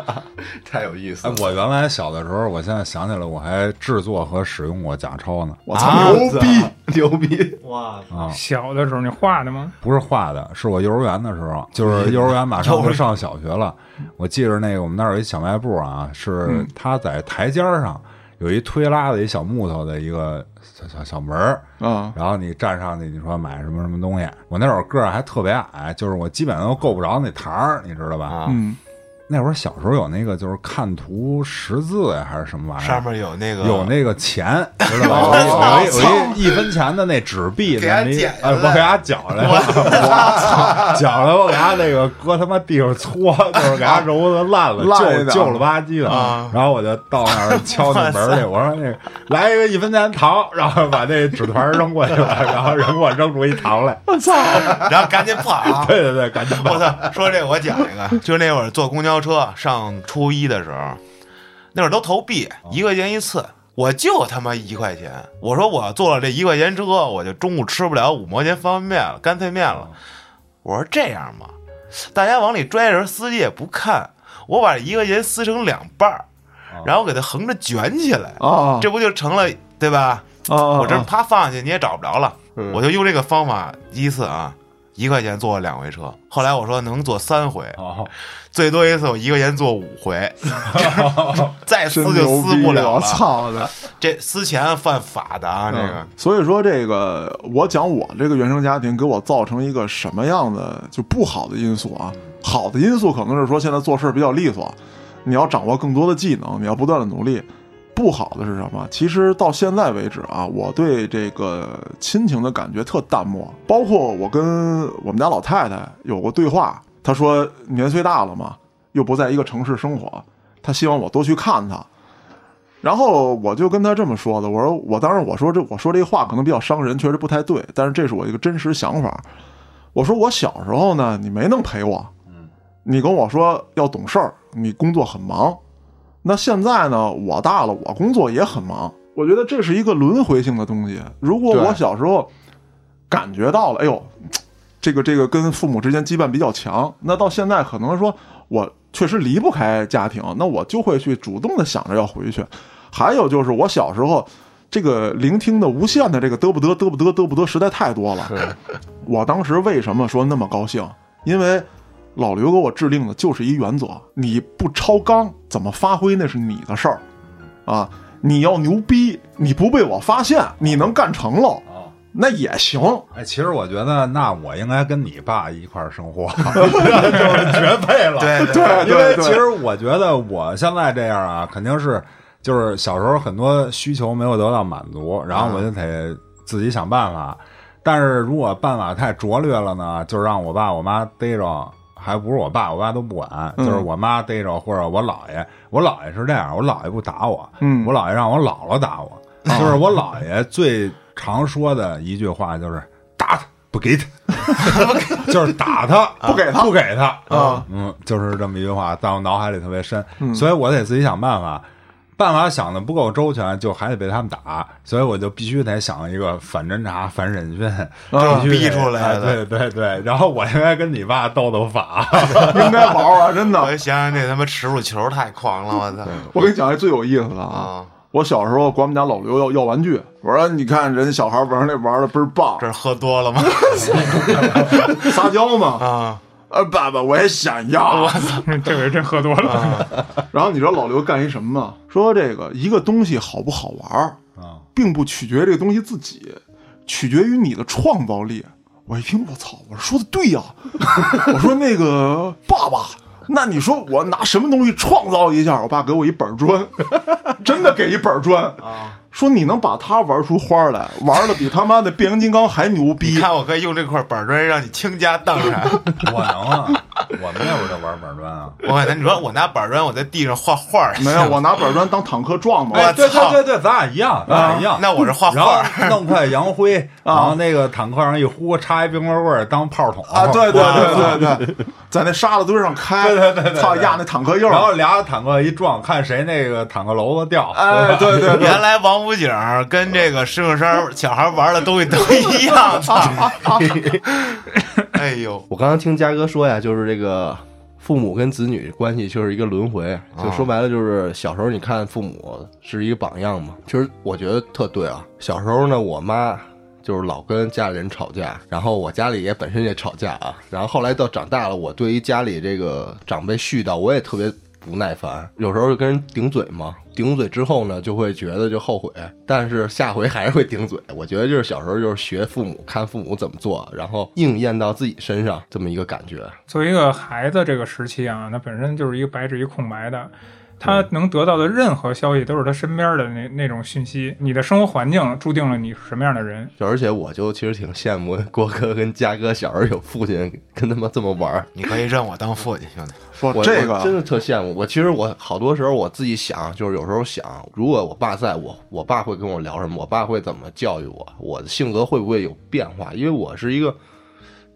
太有意思了，。哎我原来小的时候，我现在想起来，我还制作和使用过假钞呢。我操，啊牛逼！牛逼！哇，啊，小的时候你画的吗？不是画的，是我幼儿园的时候，就是幼儿园马上就 上小学了。我记着那个我们那儿有一小卖部啊，是他在台阶儿上有一推拉的一小木头的一个小小门儿，啊，然后你站上去，你说买什么什么东西。我那会儿个儿还特别矮，就是我基本上都够不着那台儿，你知道吧？啊，嗯，那会儿小时候有那个就是看图识字呀，还是什么玩意儿？上面有那个有那个钱，知道吧？有一有一有一一分钱的那纸币，给它那么一剪下哎，我给他绞下来，我操，绞下来，我给他那个搁他妈地上搓，就是给他揉的烂了，旧旧了吧唧的啊。然后我就到那儿敲那门去，我说那个来一个一分钱糖，然后把那纸团扔过去了，然后人给我扔出一糖来。我操！然后赶紧跑啊！对对对，赶紧我。操！说这个我讲一个，就那会儿坐公交车上初一的时候，那会儿都投币，一块钱一次，我就他妈一块钱。我说我坐了这一块钱车，我就中午吃不了五毛钱方便面了，干脆面了。我说这样吧，大家往里拽的时候，司机也不看，我把一块钱撕成两半儿，然后给它横着卷起来，啊，这不就成了对吧？啊，我这啊啪放下去你也找不着了，嗯我就用这个方法第一次啊，一块钱坐了两回车。后来我说能坐三回，哦，最多一次我一块钱坐五回，再撕就撕不了了。操的！这撕钱犯法的啊，这个所以说，这个我讲我这个原生家庭给我造成一个什么样的就不好的因素啊？好的因素可能是说现在做事比较利索，你要掌握更多的技能，你要不断的努力。不好的是什么？其实到现在为止啊，我对这个亲情的感觉特淡漠。包括我跟我们家老太太有过对话，她说年岁大了嘛，又不在一个城市生活，她希望我多去看她。然后我就跟她这么说的，我说我当时我说这我说这话可能比较伤人，确实不太对，但是这是我一个真实想法。我说我小时候呢，你没能陪我，你跟我说要懂事儿，你工作很忙。那现在呢，我大了，我工作也很忙。我觉得这是一个轮回性的东西。如果我小时候感觉到了，哎呦，这个这个跟父母之间羁绊比较强，那到现在可能说我确实离不开家庭，那我就会去主动的想着要回去。还有就是我小时候这个聆听的无限的这个嘚不嘚嘚不嘚嘚不嘚实在太多了。我当时为什么说那么高兴？因为老刘给我制定的就是一原则：你不超纲，怎么发挥那是你的事儿啊！你要牛逼，你不被我发现，你能干成了，那也行。哎，其实我觉得，那我应该跟你爸一块儿生活，就是绝配了。对对对因为对其实我觉得我现在这样啊，肯定是就是小时候很多需求没有得到满足，然后我就得自己想办法。但是如果办法太拙劣了呢，就让我爸我妈逮着，还不是我爸我爸都不管，嗯。就是我妈逮着或者我姥爷，我姥爷是这样，我姥爷不打我，嗯我姥爷让我姥姥打我，就是我姥爷最常说的一句话就是打他不给他，就是打他不给他不给他啊，嗯，就是这么一句话，在我脑海里特别深，嗯。所以我得自己想办法。办法想的不够周全，就还得被他们打，所以我就必须得想一个反侦查、反审讯，啊必须得逼出来的。哎对对对，然后我应该跟你爸斗斗法，应该玩玩，真的。我就想想那他妈耻辱球太狂了，我操。我跟你讲一最有意思的啊，啊！我小时候管我们家老刘要要玩具，我说你看人家小孩玩那玩的倍儿棒。这，是喝多了吗？撒娇嘛，啊，呃，爸爸我也想要。我操这回真喝多了。然后你知道老刘干一什么吗？说这个一个东西好不好玩儿，啊并不取决于这个东西自己，取决于你的创造力。我一听，我操！我说的对呀、我说那个爸爸，那你说我拿什么东西创造一下？我爸给我一板砖，真的给一板砖啊，说你能把它玩出花来，玩的比他妈的变形金刚还牛逼你逼。看我可以用这块板砖让你倾家荡产。我能啊，我们那会儿就玩板砖啊。我感觉你说我拿板砖我在地上画画，没有，我拿板砖当坦克撞嘛。哎，对操对对对，咱俩一样，咱俩一样。那我是画然后画。弄块洋灰，然后那个坦克上一呼，插一冰棍棍儿当炮筒啊，对对对对对，在那沙子堆上开，对对对对操压那坦克印儿，然后俩坦克一撞，看谁那个坦克楼子掉。哎，对对对，原来王府井跟这个石景山小孩玩的东西都一样，操！哎呦，我刚刚听嘉哥说呀，就是这个父母跟子女关系就是一个轮回，就说白了就是小时候你看父母是一个榜样嘛。其实我觉得特对啊。小时候呢，我妈就是老跟家里人吵架，然后我家里也本身也吵架啊。然后后来到长大了，我对于家里这个长辈絮叨，我也特别不耐烦，有时候就跟人顶嘴嘛。顶嘴之后呢，就会觉得就后悔，但是下回还是会顶嘴。我觉得就是小时候就是学父母，看父母怎么做，然后应验到自己身上这么一个感觉。作为一个孩子，这个时期啊，那本身就是一个白纸一空白的，他能得到的任何消息都是他身边的那那种讯息。你的生活环境注定了你是什么样的人。就而且我就其实挺羡慕郭哥跟嘉哥小时候有父亲跟他们这么玩儿。你可以认我当父亲，兄弟。我说这个真的特羡慕。我其实我好多时候我自己想，就是有时候想，如果我爸在我，我爸会跟我聊什么？我爸会怎么教育我？我的性格会不会有变化？因为我是一个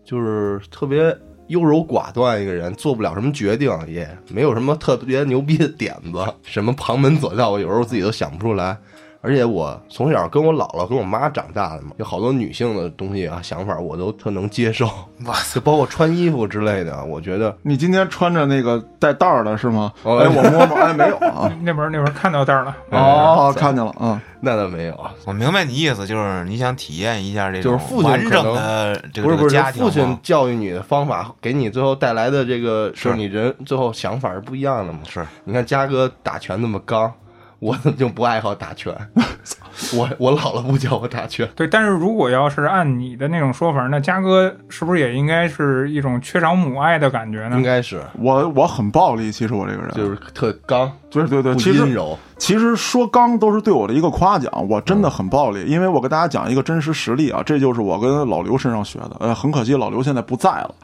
就是特别优柔寡断一个人，做不了什么决定，也没有什么特别牛逼的点子，什么旁门左道，我有时候自己都想不出来。而且我从小跟我姥姥跟我妈长大的嘛，有好多女性的东西啊想法，我都特能接受，哇塞包括穿衣服之类的，我觉得你今天穿着那个带带儿的是吗？哦哎，我摸摸，哎，没有啊。那边那边看到带儿了，哦，看见了，嗯，那倒没有。我明白你意思，就是你想体验一下这种就是父亲完整可能的这个不是不是，这个家庭父亲教育你的方法，给你最后带来的这个，是你人最后想法是不一样的嘛。是你看嘉哥打拳那么刚，我就不爱好打拳，我我姥姥不教我打拳，对。但是如果要是按你的那种说法，那嘉哥是不是也应该是一种缺少母爱的感觉呢应？该是我我很暴力，其实我这个人就是特刚，对对对，其实阴柔。其实说刚都是对我的一个夸奖，我真的很暴力，因为我给大家讲一个真实实例啊，这就是我跟老刘身上学的。呃，很可惜老刘现在不在了，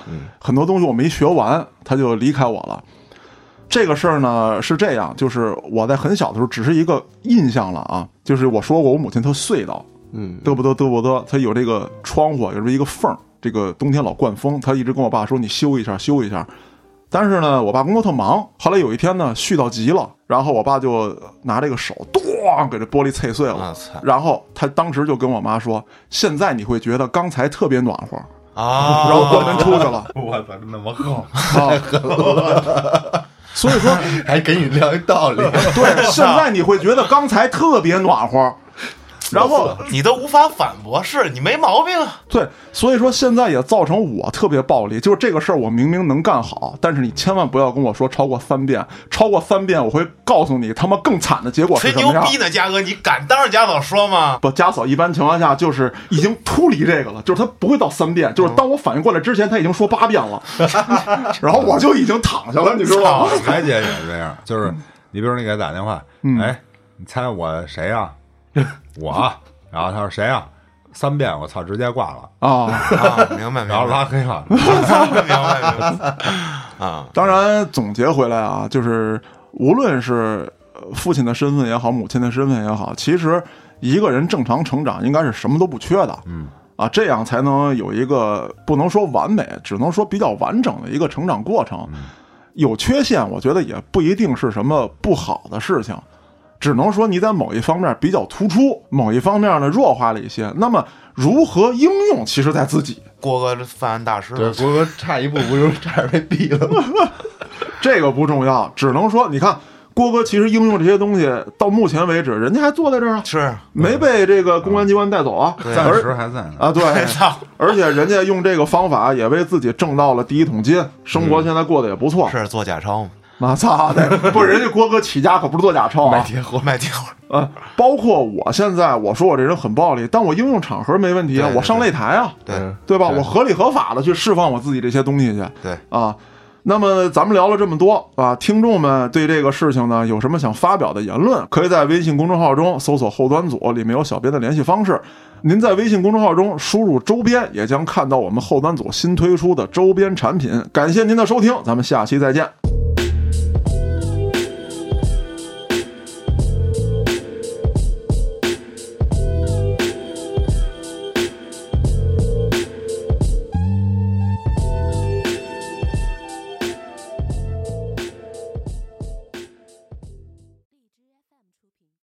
很多东西我没学完，他就离开我了。这个事儿呢是这样，就是我在很小的时候只是一个印象了啊，就是我说过我母亲特隧道，嗯，嘚不嘚嘚不嘚，她有这个窗户，有这么一个缝儿，这个冬天老灌风，她一直跟我爸说你修一下，修一下。但是呢，我爸工作特忙，后来有一天呢，絮叨急了，然后我爸就拿这个手咣给这玻璃碎碎了然后他当时就跟我妈说：“现在你会觉得刚才特别暖和。”啊，然后关门出去了。我操，那么横！所以说，还给你聊一道理，对，现在你会觉得刚才特别暖和。然后你都无法反驳，是你没毛病啊。对，所以说现在也造成我特别暴力，就是这个事儿我明明能干好，但是你千万不要跟我说超过三遍，超过三遍我会告诉你他妈更惨的结果是吹什么样。牛逼呢，嘉哥，你敢当着家嫂说吗？不，家嫂一般情况下就是已经脱离这个了，就是他不会到三遍，就是当我反应过来之前，他已经说八遍了，然后我就已经躺下了，你知道吗？彩姐也是这样，就是你比如你给他打电话，哎，你猜我谁呀？我，然后他说谁啊？三遍，我操，直接挂了，啊，啊，明白明然后白，拉黑了。明白明白啊，当然总结回来啊，就是无论是呃父亲的身份也好，母亲的身份也好，其实一个人正常成长应该是什么都不缺的，嗯，啊，这样才能有一个不能说完美，只能说比较完整的一个成长过程。有缺陷，我觉得也不一定是什么不好的事情，只能说你在某一方面比较突出，某一方面呢弱化了一些。那么如何应用，其实在自己。郭哥这犯案大师对，郭哥差一步不就差点被毙了吗？这个不重要，只能说，你看郭哥其实应用这些东西，到目前为止，人家还坐在这儿啊，是没被这个公安机关带走啊。暂时还在呢。啊，对，而且人家用这个方法也为自己挣到了第一桶金，生活现在过得也不错。是做假钞吗？妈操的，不是人家郭哥起家可不是做假钞啊。铁火，卖铁火，啊，包括我现在，我说我这人很暴力，但我应用场合没问题我上擂台啊，对嗯对吧？我合理合法的去释放我自己这些东西去对啊。那么咱们聊了这么多啊，听众们对这个事情呢有什么想发表的言论，可以在微信公众号中搜索“后端组”，里面有小编的联系方式。您在微信公众号中输入“周边”，也将看到我们后端组新推出的周边产品。感谢您的收听，咱们下期再见。